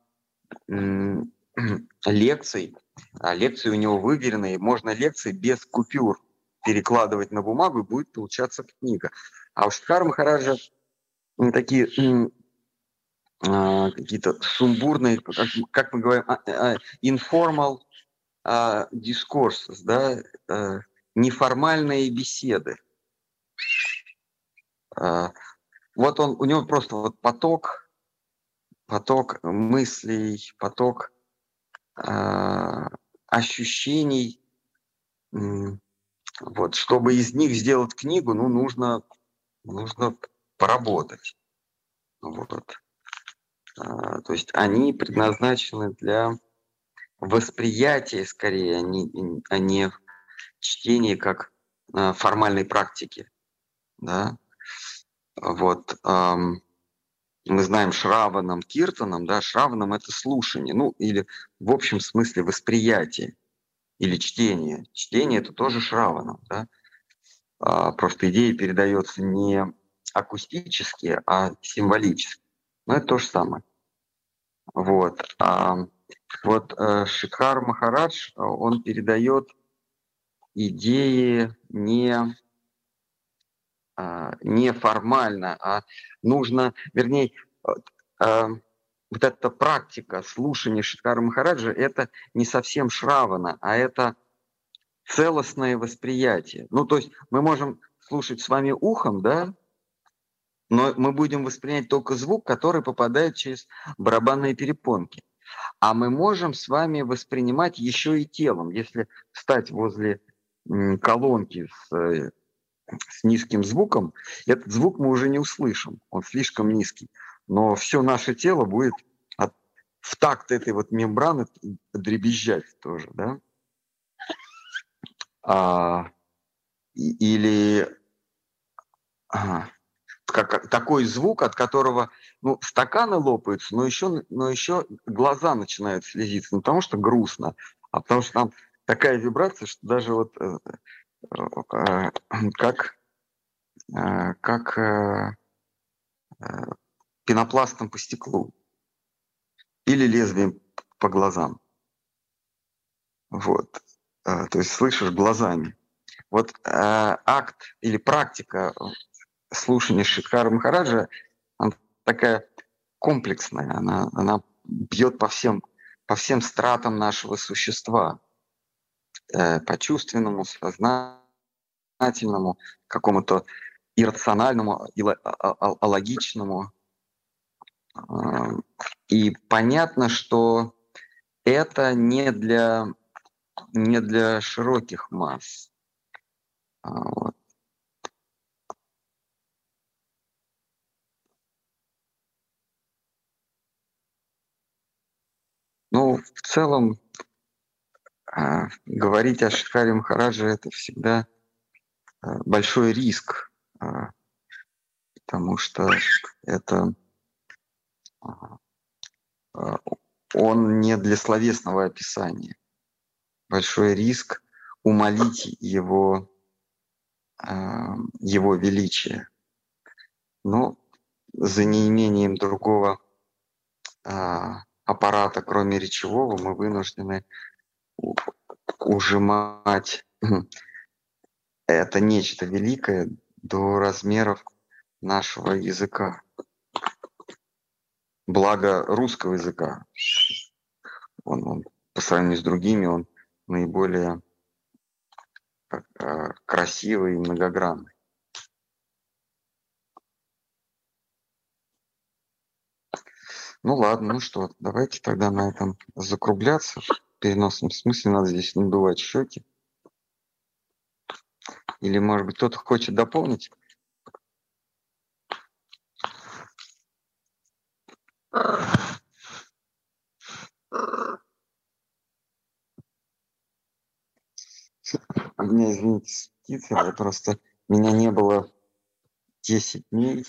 э, лекций. А лекции у него выверенные, можно лекции без купюр перекладывать на бумагу, и будет получаться книга. А у Шидхара Махараджа такие э, какие-то сумбурные, как, как мы говорим, э, informal э, discourses, да, неформальные беседы. Вот он, у него просто вот поток, поток мыслей, поток ощущений. Вот, чтобы из них сделать книгу, ну, нужно, нужно поработать. Вот. А, то есть они предназначены для восприятия скорее, а не, а не чтения как а, формальной практики. Да? Вот, мы знаем Шраваном, Киртаном, да, Шраваном это слушание, ну или в общем смысле восприятие или чтение. Чтение это тоже Шраваном, да. А, просто идея передается не акустически, а символически. Но это то же самое. Вот. А, вот э, Шикхар Махарадж, он передает идеи не а, неформально, а нужно, вернее, вот эта практика слушания Шиткара Махараджа, это не совсем Шравана, а это целостное восприятие. Ну, то есть мы можем слушать с вами ухом, да, но мы будем воспринять только звук, который попадает через барабанные перепонки. А мы можем с вами воспринимать еще и телом. Если встать возле колонки с э, с низким звуком, этот звук мы уже не услышим, он слишком низкий. Но все наше тело будет от, в такт этой вот мембраны дребезжать тоже, да? А, или а, как, такой звук, от которого ну, стаканы лопаются, но еще, но еще глаза начинают слезиться. Не потому что грустно, а потому что там такая вибрация, что даже вот э, Э, как, э, как э, пенопластом по стеклу или лезвием по глазам. Вот. То есть слышишь глазами. Вот акт или практика слушания Шидхара Махараджа, она такая комплексная, она, она бьет по всем, по всем стратам нашего существа. Э, по чувственному, сознательному, какому-то иррациональному, алогичному. А, и понятно, что это не для, не для широких масс. А, вот. В целом, а, говорить о Шикаре Махарадже – это всегда а, большой риск. А, потому что это он не для словесного описания. Большой риск умолить его, его величие. Но за неимением другого аппарата, кроме речевого, мы вынуждены ужимать это нечто великое до размеров нашего языка. Благо русского языка. Он, он по сравнению с другими, он наиболее э, красивый и многогранный. Ну ладно, ну что, давайте тогда на этом закругляться. В переносном смысле надо здесь надувать щеки. Или, может быть, кто-то хочет дополнить? У меня, извините, птица, просто меня не было 10 дней,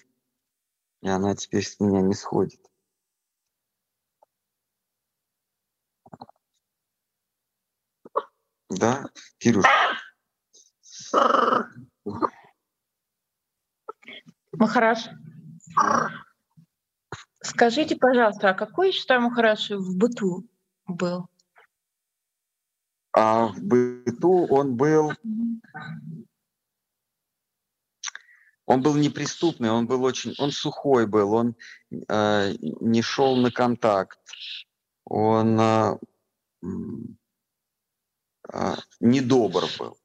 и она теперь с меня не сходит. Да, Кирюш. Махараш, скажите, пожалуйста, а какой Штай Махараш в быту был? А в быту он был... Он был неприступный, он был очень, он сухой был, он э, не шел на контакт, он э, недобр был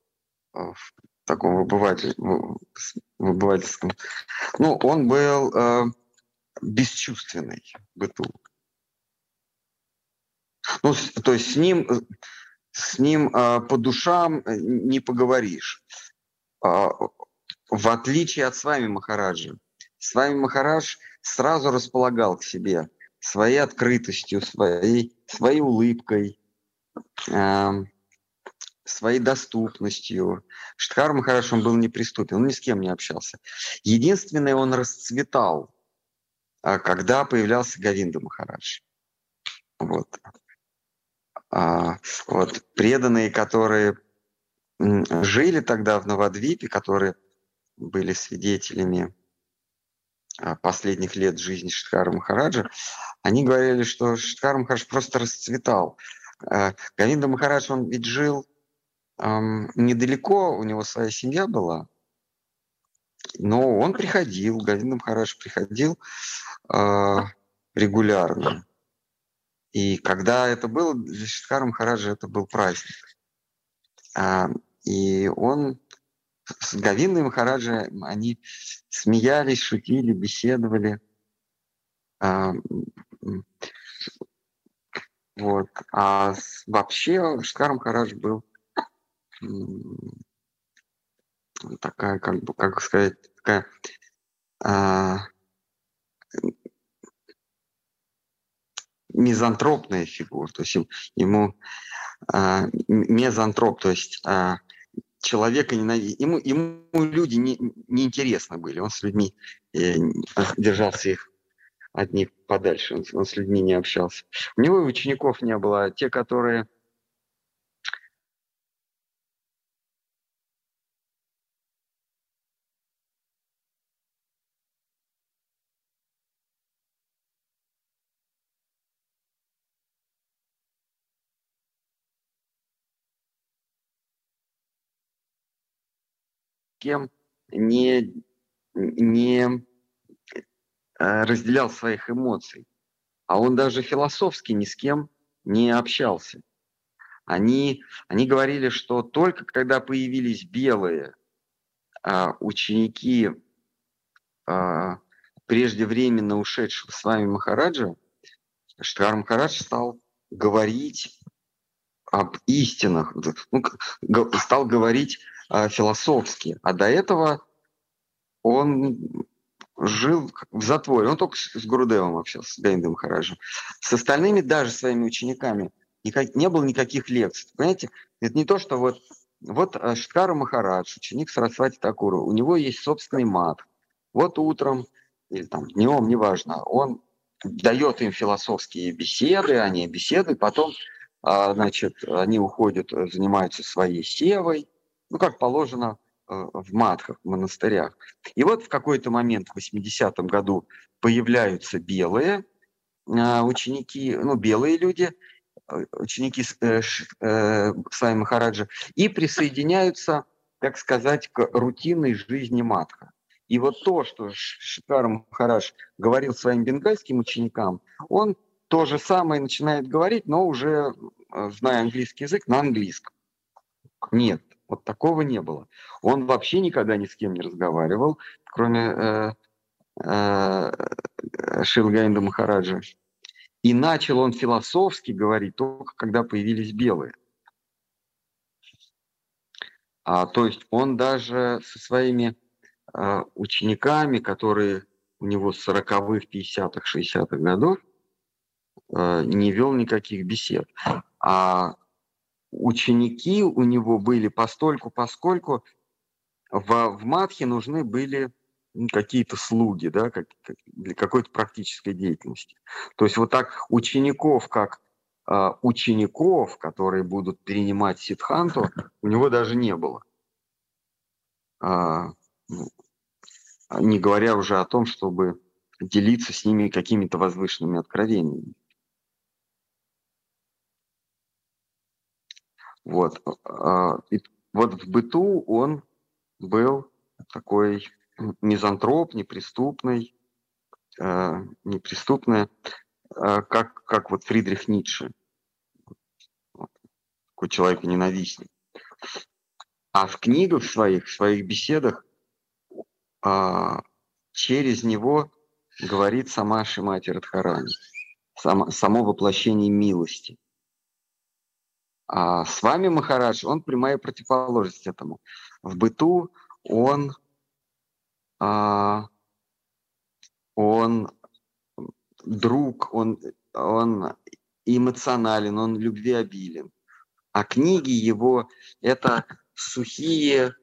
в таком выбыватель, выбывательском. Ну, он был э, бесчувственный быту. Ну, то есть с ним, с ним э, по душам не поговоришь. Э, в отличие от с вами Махараджа. С вами Махарадж сразу располагал к себе своей открытостью, своей, своей улыбкой, э, своей доступностью. Штхар Махараш, он был неприступен, он ни с кем не общался. Единственное, он расцветал, а, когда появлялся Гавинда Махарадж. Вот. А, вот. Преданные, которые жили тогда в Новодвипе, которые были свидетелями а, последних лет жизни Штхара Махараджа, они говорили, что Штхар Махарадж просто расцветал. Гавинда Махарадж, он ведь жил недалеко, у него своя семья была, но он приходил, Галина Махараш приходил э, регулярно. И когда это было, для Шиткара Махараджа это был праздник. А, и он с Гавиндой Махараджа, они смеялись, шутили, беседовали. А, вот. А вообще Шиткар Махарадж был такая, как бы, как сказать, такая а, мизантропная фигура, то есть ему а, мезантроп, то есть а, человека ненавидит. Ему, ему люди не, не интересны были, он с людьми э, держался их от них подальше, он, он с людьми не общался. У него и учеников не было, а те, которые кем не, не э, разделял своих эмоций. А он даже философски ни с кем не общался. Они, они говорили, что только когда появились белые а, ученики а, преждевременно ушедшего с вами Махараджа, Штхар Махарадж стал говорить об истинах, ну, стал говорить а, философски. А до этого он жил в затворе. Он только с Гурудевом общался, с Гаиндом Махараджем. С остальными, даже своими учениками, никак, не было никаких лекций. Понимаете, это не то, что вот, вот а, Шткара Махарадж, ученик Сарасвати Такура, у него есть собственный мат, Вот утром или там днем, неважно, он дает им философские беседы, они беседуют, потом, а, значит, они уходят, занимаются своей севой, ну, как положено э, в матхах, в монастырях. И вот в какой-то момент в 80-м году появляются белые а, ученики, ну, белые люди, э, ученики э, Сами Махараджа, и присоединяются, так сказать, к рутинной жизни матха. И вот то, что Шикар Махарадж говорил своим бенгальским ученикам, он то же самое начинает говорить, но уже э, зная английский язык, на английском. Нет, вот такого не было. Он вообще никогда ни с кем не разговаривал, кроме э, э, Шилгаинда Махараджа. И начал он философски говорить только когда появились белые. А, то есть он даже со своими а, учениками, которые у него с 40-х, 50-х, 60-х годов, а, не вел никаких бесед. А ученики у него были постольку, поскольку в, в Матхе нужны были какие-то слуги, да, как, для какой-то практической деятельности. То есть вот так учеников, как э, учеников, которые будут перенимать ситханту, у него даже не было. А, ну, не говоря уже о том, чтобы делиться с ними какими-то возвышенными откровениями. Вот. А, и вот в быту он был такой мизантроп, неприступный, а, неприступный, как, как вот Фридрих Ницше. Такой человек ненавистник. А в книгах своих, в своих беседах а, через него говорит сама Шимати Радхарани, само, само воплощение милости. А с вами Махарадж, он прямая противоположность этому. В быту он, а, он друг, он, он эмоционален, он любвеобилен. А книги его – это сухие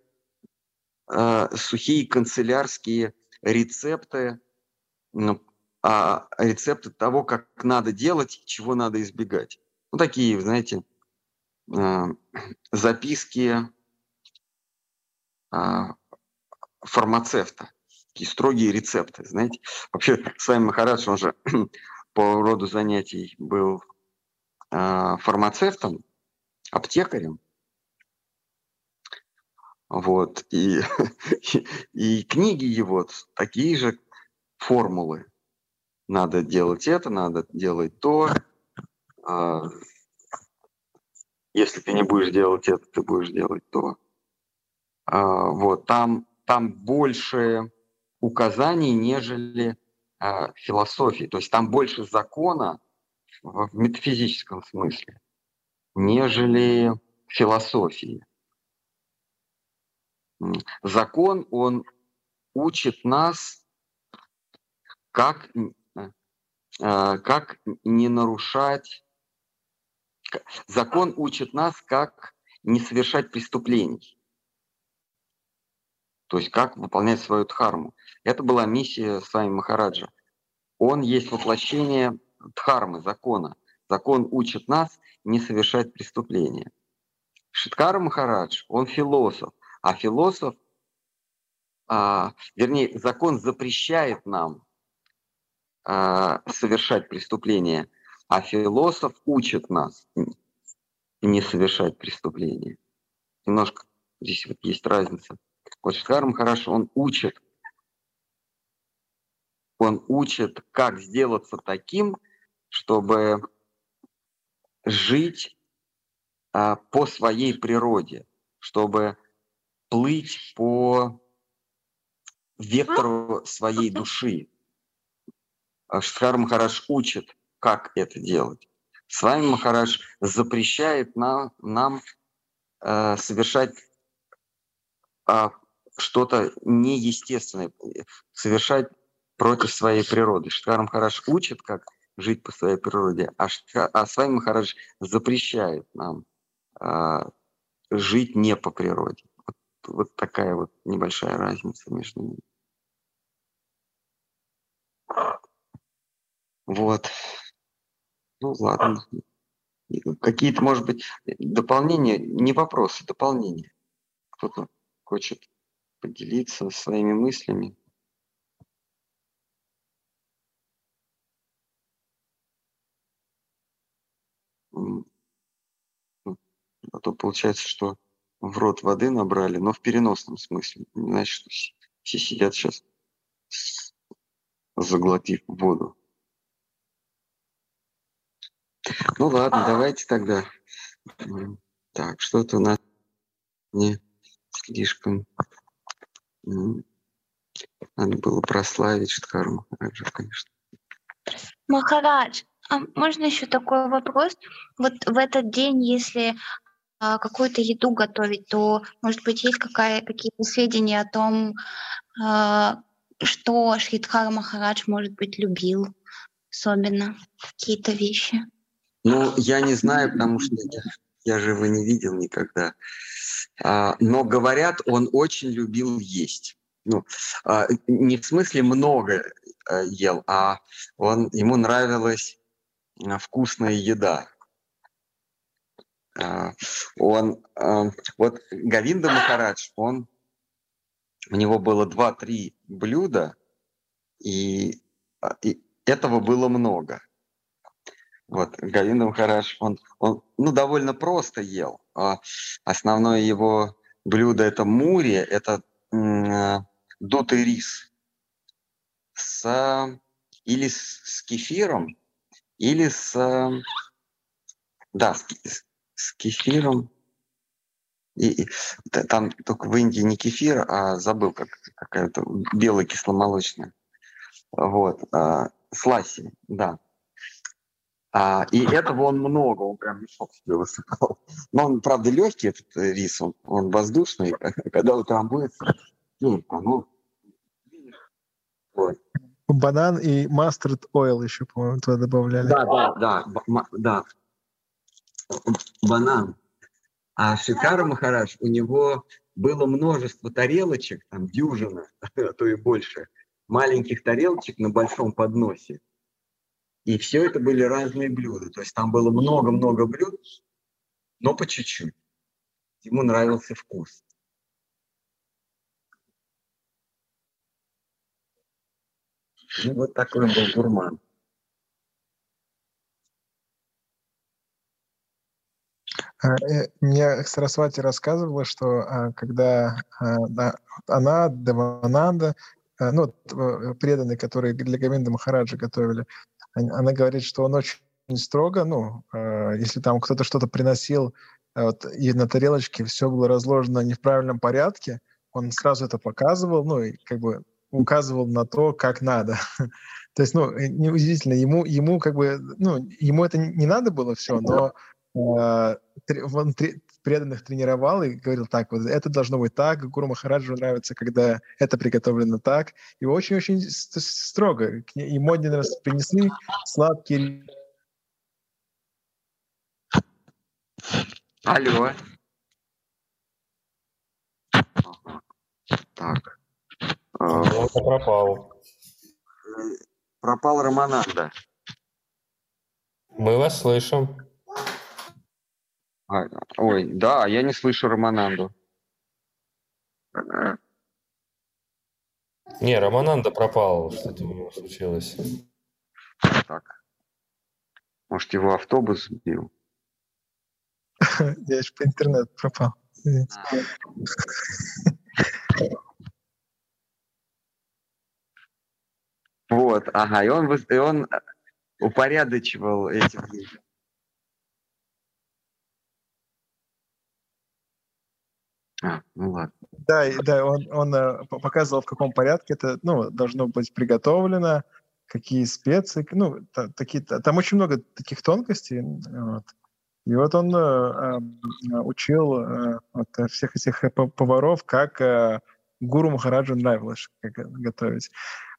э, сухие канцелярские рецепты, а рецепты того, как надо делать, чего надо избегать. Ну, такие, знаете, э, записки э, фармацевта, такие строгие рецепты, знаете. Вообще, Сами Махарадж, он же по роду занятий был э, фармацевтом, аптекарем, вот. И, и, и книги его такие же формулы. Надо делать это, надо делать то. А, если ты не будешь делать это, ты будешь делать то. А, вот. Там, там больше указаний, нежели а, философии. То есть там больше закона в метафизическом смысле, нежели философии. Закон, он учит нас, как, э, как не нарушать. Закон учит нас, как не совершать преступлений. То есть как выполнять свою дхарму. Это была миссия Сами Махараджа. Он есть воплощение дхармы, закона. Закон учит нас не совершать преступления. Шиткара Махарадж, он философ. А философ, а, вернее, закон запрещает нам а, совершать преступления, а философ учит нас не совершать преступления. Немножко здесь вот есть разница. Вот Шхарм хорошо, он учит, он учит, как сделаться таким, чтобы жить а, по своей природе, чтобы плыть по вектору своей души. Штхар Махараш учит, как это делать. С вами Махарадж запрещает на, нам э, совершать э, что-то неестественное, совершать против своей природы. Шкар Махарадж учит, как жить по своей природе, а, а с вами Махарадж запрещает нам э, жить не по природе. Вот, вот такая вот небольшая разница между ними. Вот. Ну ладно. Какие-то, может быть, дополнения, не вопросы, дополнения. Кто-то хочет поделиться своими мыслями. А то получается, что в рот воды набрали, но в переносном смысле. Значит, все сидят сейчас, заглотив воду. Ну ладно, давайте тогда. Так, что-то у нас не слишком... Надо было прославить Штхару Махараджа, конечно. Махарадж, а можно еще такой вопрос? Вот в этот день, если а, какую-то еду готовить, то, может быть, есть какая, какие-то сведения о том, а, что Шридхар Махарадж, может быть, любил особенно, какие-то вещи? Ну, я не знаю, потому что я, я же его не видел никогда. А, но говорят, он очень любил есть. Ну, а, не в смысле много а, ел, а он, ему нравилась а, вкусная еда. А, он, а, вот Гавинда Махарадж, он, у него было два-три блюда, и, а, и этого было много. Вот, Гавинда Махарадж, он, он ну, довольно просто ел. А основное его блюдо это мури, это м- дутый рис с, или с, с кефиром, или с, да, с, с кефиром. И, и там только в Индии не кефир, а забыл, как какая-то белая кисломолочная. Вот. А, сласи, да. А, и этого он много, он прям мешок себе высыпал. Но он, правда, легкий, этот рис, он, он воздушный. Когда утрамбуется, ну, ну, вот. Банан и mustard oil еще, по-моему, туда добавляли. Да, да, да, да банан. А Шикара Махарадж, у него было множество тарелочек, там дюжина, а то и больше, маленьких тарелочек на большом подносе. И все это были разные блюда. То есть там было много-много блюд, но по чуть-чуть. Ему нравился вкус. Ну, вот такой был гурман. А, э, мне Сарасвати рассказывала, что а, когда а, она, Девананда, ну, э, преданные, которые для Гавинда Махараджа готовили, она говорит, что он очень строго, ну, если там кто-то что-то приносил, вот, и на тарелочке все было разложено не в правильном порядке, он сразу это показывал, ну, и как бы указывал на то, как надо. То есть, ну, неудивительно, ему, ему как бы, ну, ему это не надо было все, но он преданных тренировал и говорил так, вот это должно быть так, Гуру Махараджу нравится, когда это приготовлено так. И очень-очень строго. Ему один раз принесли сладкий... Алло. Так. Он пропал. Пропал Романанда. Мы вас слышим. А, ой, да, я не слышу Романанду. Не, Романанда пропал, что-то у него случилось. Так. Может, его автобус сбил? Я еще по интернету пропал. Вот, ага, и он, и он упорядочивал эти А, ну ладно. Да, да, он, он э, показывал, в каком порядке это ну, должно быть приготовлено, какие специи, ну, та, такие, там очень много таких тонкостей. Вот. И вот он э, э, учил э, вот, всех этих поваров, как э, гуру Махараджу нравилось как готовить.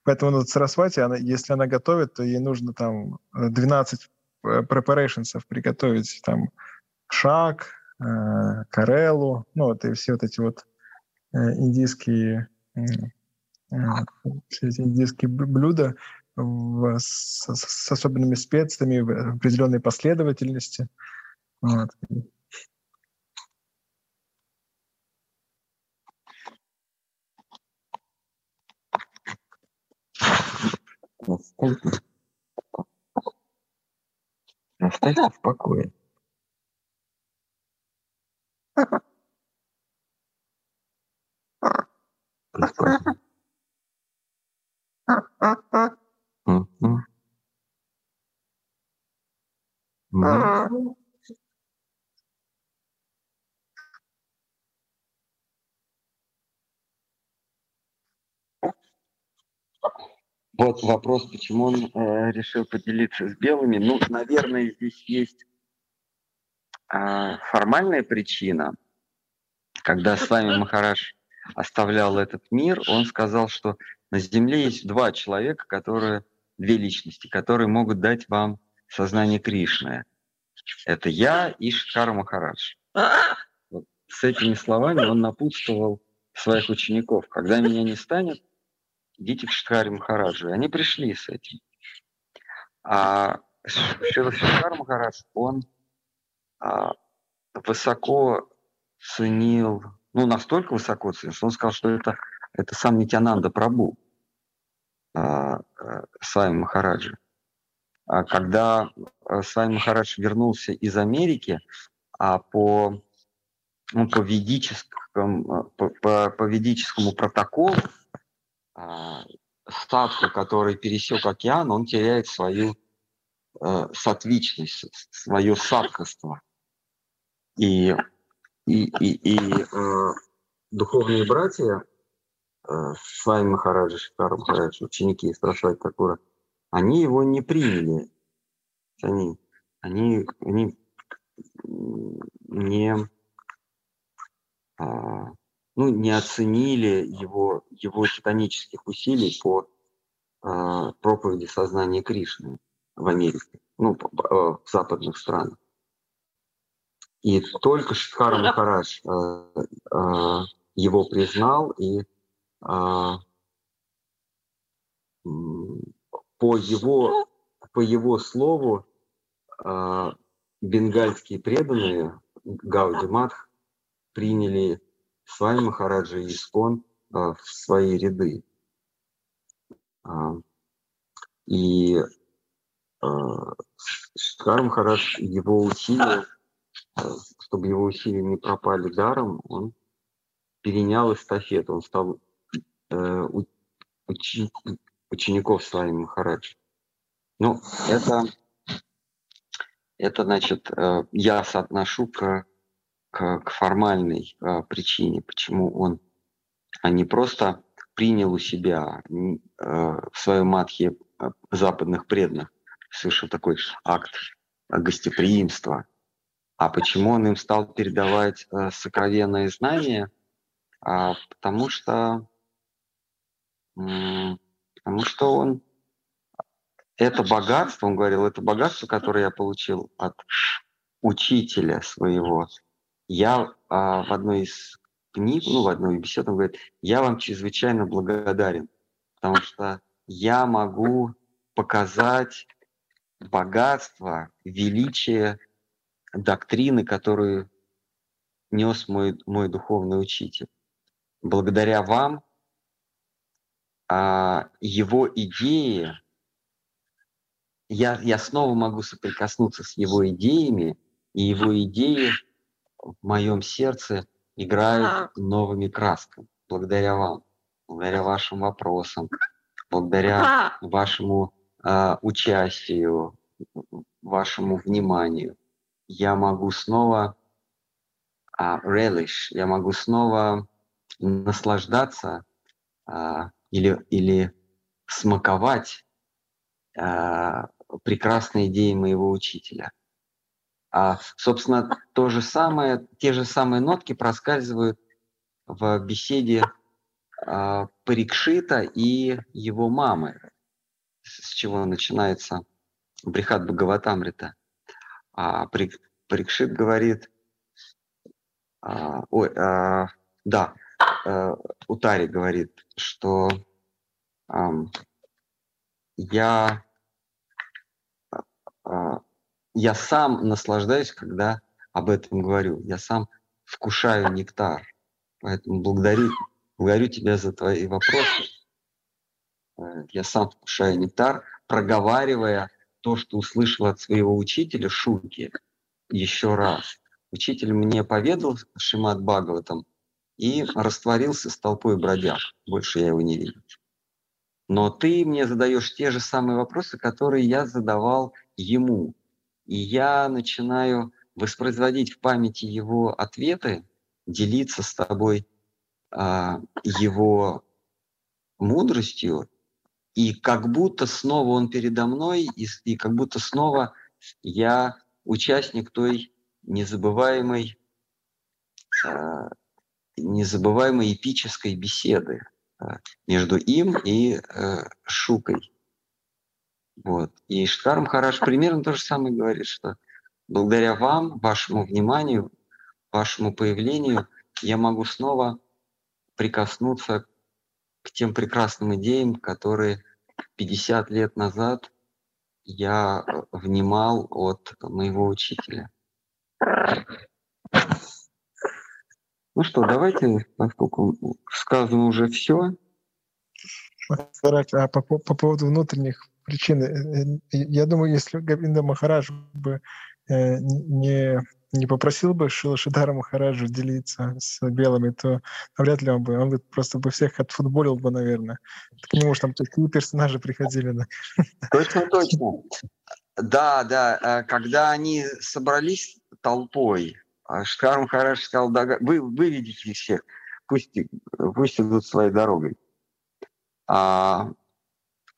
Поэтому вот Сарасвати, она, если она готовит, то ей нужно там 12 э, preparations приготовить, там шаг, Э, Карелу, ну вот и все вот эти вот э, индийские э, все эти индийские блюда, в, с, с особенными специями в определенной последовательности. Вот. Оставьте в покое. Прекрасно. Мгм. Мгм. Вот вопрос, почему он э, решил поделиться с белыми. Ну, наверное, здесь есть формальная причина. Когда с вами Махараш оставлял этот мир, он сказал, что на Земле есть два человека, которые, две личности, которые могут дать вам сознание Кришны. Это я и Шкара Махарадж. Вот с этими словами он напутствовал своих учеников. Когда меня не станет, идите к Шкаре Махараджу. И они пришли с этим. А Шкар Махарадж, он а, высоко ценил ну, настолько высоко ценил, что он сказал, что это, это сам Нитянанда Прабу, а, а, Свами Махараджи. А когда а, Свами Махарадж вернулся из Америки, а по, ну, по, ведическому, а, по, по, по ведическому протоколу а, статку, который пересек океан, он теряет свою э, сатвичность, свое садхоство. И и, и, и э, духовные братья, э, Свами Махараджи, Шикара Махараджи, ученики Страшвати Такура, они его не приняли. Они, они, они не, а, ну, не оценили его, его титанических усилий по а, проповеди сознания Кришны в Америке, ну, в западных странах. И только Шидхара Махарадж э, э, его признал, и э, по, его, по его слову э, бенгальские преданные Гауди Матх приняли Свами Махараджа и Искон э, в свои ряды. Э, и э, Шидхар Махарадж его усилия Э, чтобы его усилия не пропали даром, он перенял эстафету, он стал э, учи, учеников своим Махарадж. Ну, это, это значит, э, я соотношу к, к, к формальной э, причине, почему он а не просто принял у себя э, в своем матхе э, западных преданных, совершил такой акт гостеприимства, а почему он им стал передавать э, сокровенные знания? А, потому что, потому что он это богатство, он говорил, это богатство, которое я получил от учителя своего. Я а, в одной из книг, ну, в одной из бесед, он говорит, я вам чрезвычайно благодарен, потому что я могу показать богатство, величие доктрины, которую нес мой, мой духовный учитель. Благодаря вам а, его идеи, я, я снова могу соприкоснуться с его идеями, и его идеи в моем сердце играют новыми красками. Благодаря вам, благодаря вашим вопросам, благодаря вашему а, участию, вашему вниманию я могу снова uh, relish, я могу снова наслаждаться uh, или, или смаковать uh, прекрасные идеи моего учителя. А, собственно, то же самое, те же самые нотки проскальзывают в беседе а, Парикшита и его мамы, с чего начинается Брихат Бхагаватамрита. А Парикшит говорит, а, ой, а, да, а, Утари говорит, что а, я, а, я сам наслаждаюсь, когда об этом говорю. Я сам вкушаю нектар. Поэтому благодарю, благодарю тебя за твои вопросы. Э, я сам вкушаю нектар, проговаривая то, что услышал от своего учителя Шуки еще раз. Учитель мне поведал Шимат Бхагаватам и растворился с толпой бродяг. Больше я его не видел. Но ты мне задаешь те же самые вопросы, которые я задавал ему. И я начинаю воспроизводить в памяти его ответы, делиться с тобой а, его мудростью, и как будто снова он передо мной, и, и как будто снова я участник той незабываемой, а, незабываемой эпической беседы а, между им и а, Шукой. Вот. И Штар Махарадж примерно то же самое говорит, что благодаря вам, вашему вниманию, вашему появлению, я могу снова прикоснуться к тем прекрасным идеям, которые 50 лет назад я э, внимал от моего учителя. Ну что, давайте, поскольку сказано уже все. А по, по поводу внутренних причин, э, э, я думаю, если Гавинда Махарадж бы не не попросил бы Шила Шидара Махараджа делиться с белыми, то навряд ли он бы, он бы просто бы всех отфутболил бы, наверное. К нему же там такие персонажи приходили. Точно, точно. Да, да, э, когда они собрались толпой, а Шидхар Махарадж сказал, да, вы выведите всех, пусть, пусть идут своей дорогой. А,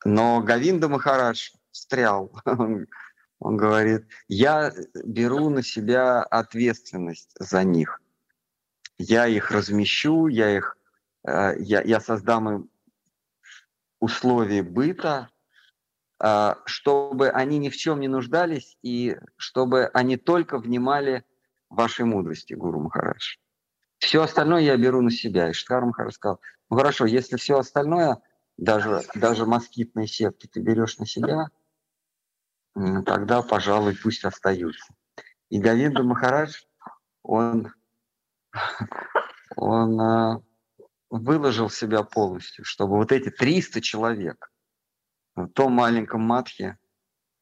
но Гавинда Махарадж встрял. Он говорит, я беру на себя ответственность за них. Я их размещу, я их, э, я, я создам им условия быта, э, чтобы они ни в чем не нуждались и чтобы они только внимали вашей мудрости, Гуру Махарадж. Все остальное я беру на себя. И Штхар Махарадж сказал, ну хорошо, если все остальное, даже, даже москитные сетки ты берешь на себя – тогда, пожалуй, пусть остаются. И Говинда Махарадж, он, он а, выложил себя полностью, чтобы вот эти 300 человек в том маленьком матхе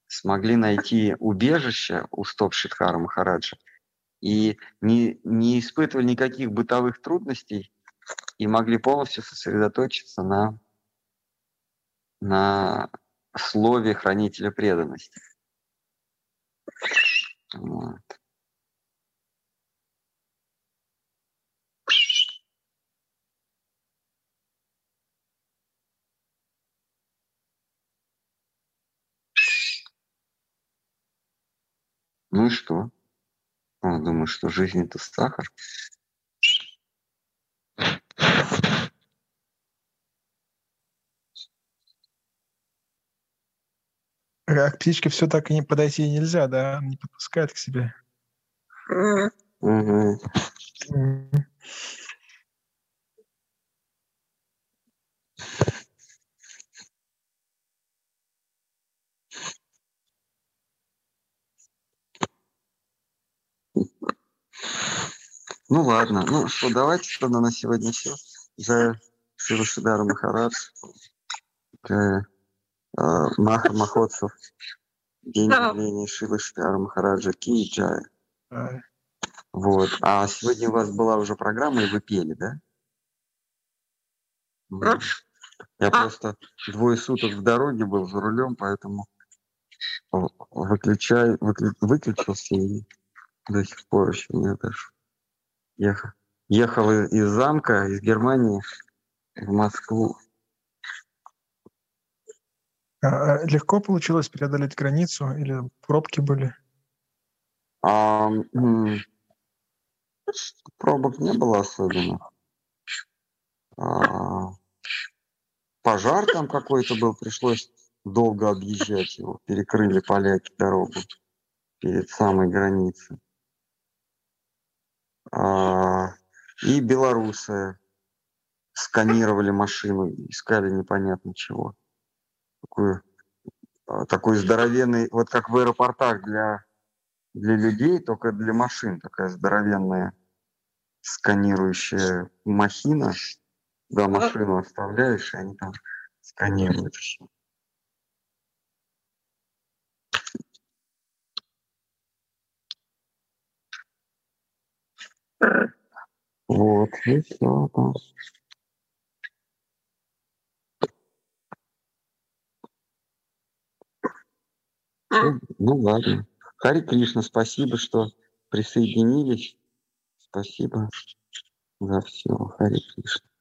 смогли найти убежище у стоп Шидхара Махараджа и не, не испытывали никаких бытовых трудностей и могли полностью сосредоточиться на, на слове хранителя преданности. Вот. Ну и что? Он думает, что жизнь это сахар. К птичке все так и не подойти нельзя, да? Не подпускает к себе. Угу. Ну ладно, ну что, давайте что на сегодня все. За Шивашидару Махарадж. А, Маха Махотсов, день рождения Шилы Штара Махараджа Ки Джая. Вот. А сегодня у вас была уже программа, и вы пели, да? Я просто двое суток в дороге был за рулем, поэтому выключай, выклю, выключился и до сих пор еще не даже ехал. Ехал из замка, из Германии в Москву. А, а легко получилось преодолеть границу или пробки были? А, пробок не было особенно. А, пожар там какой-то был, пришлось долго объезжать его. Перекрыли поляки дорогу перед самой границей. А, и белорусы сканировали машину, искали непонятно чего такую а, такой здоровенный, вот как в аэропортах для, для людей, только для машин такая здоровенная сканирующая махина. Да, машину оставляешь, и они там сканируют все. Вот, и все, да. Ну, ну ладно. Хари Кришна, спасибо, что присоединились. Спасибо за все. Хари Кришна.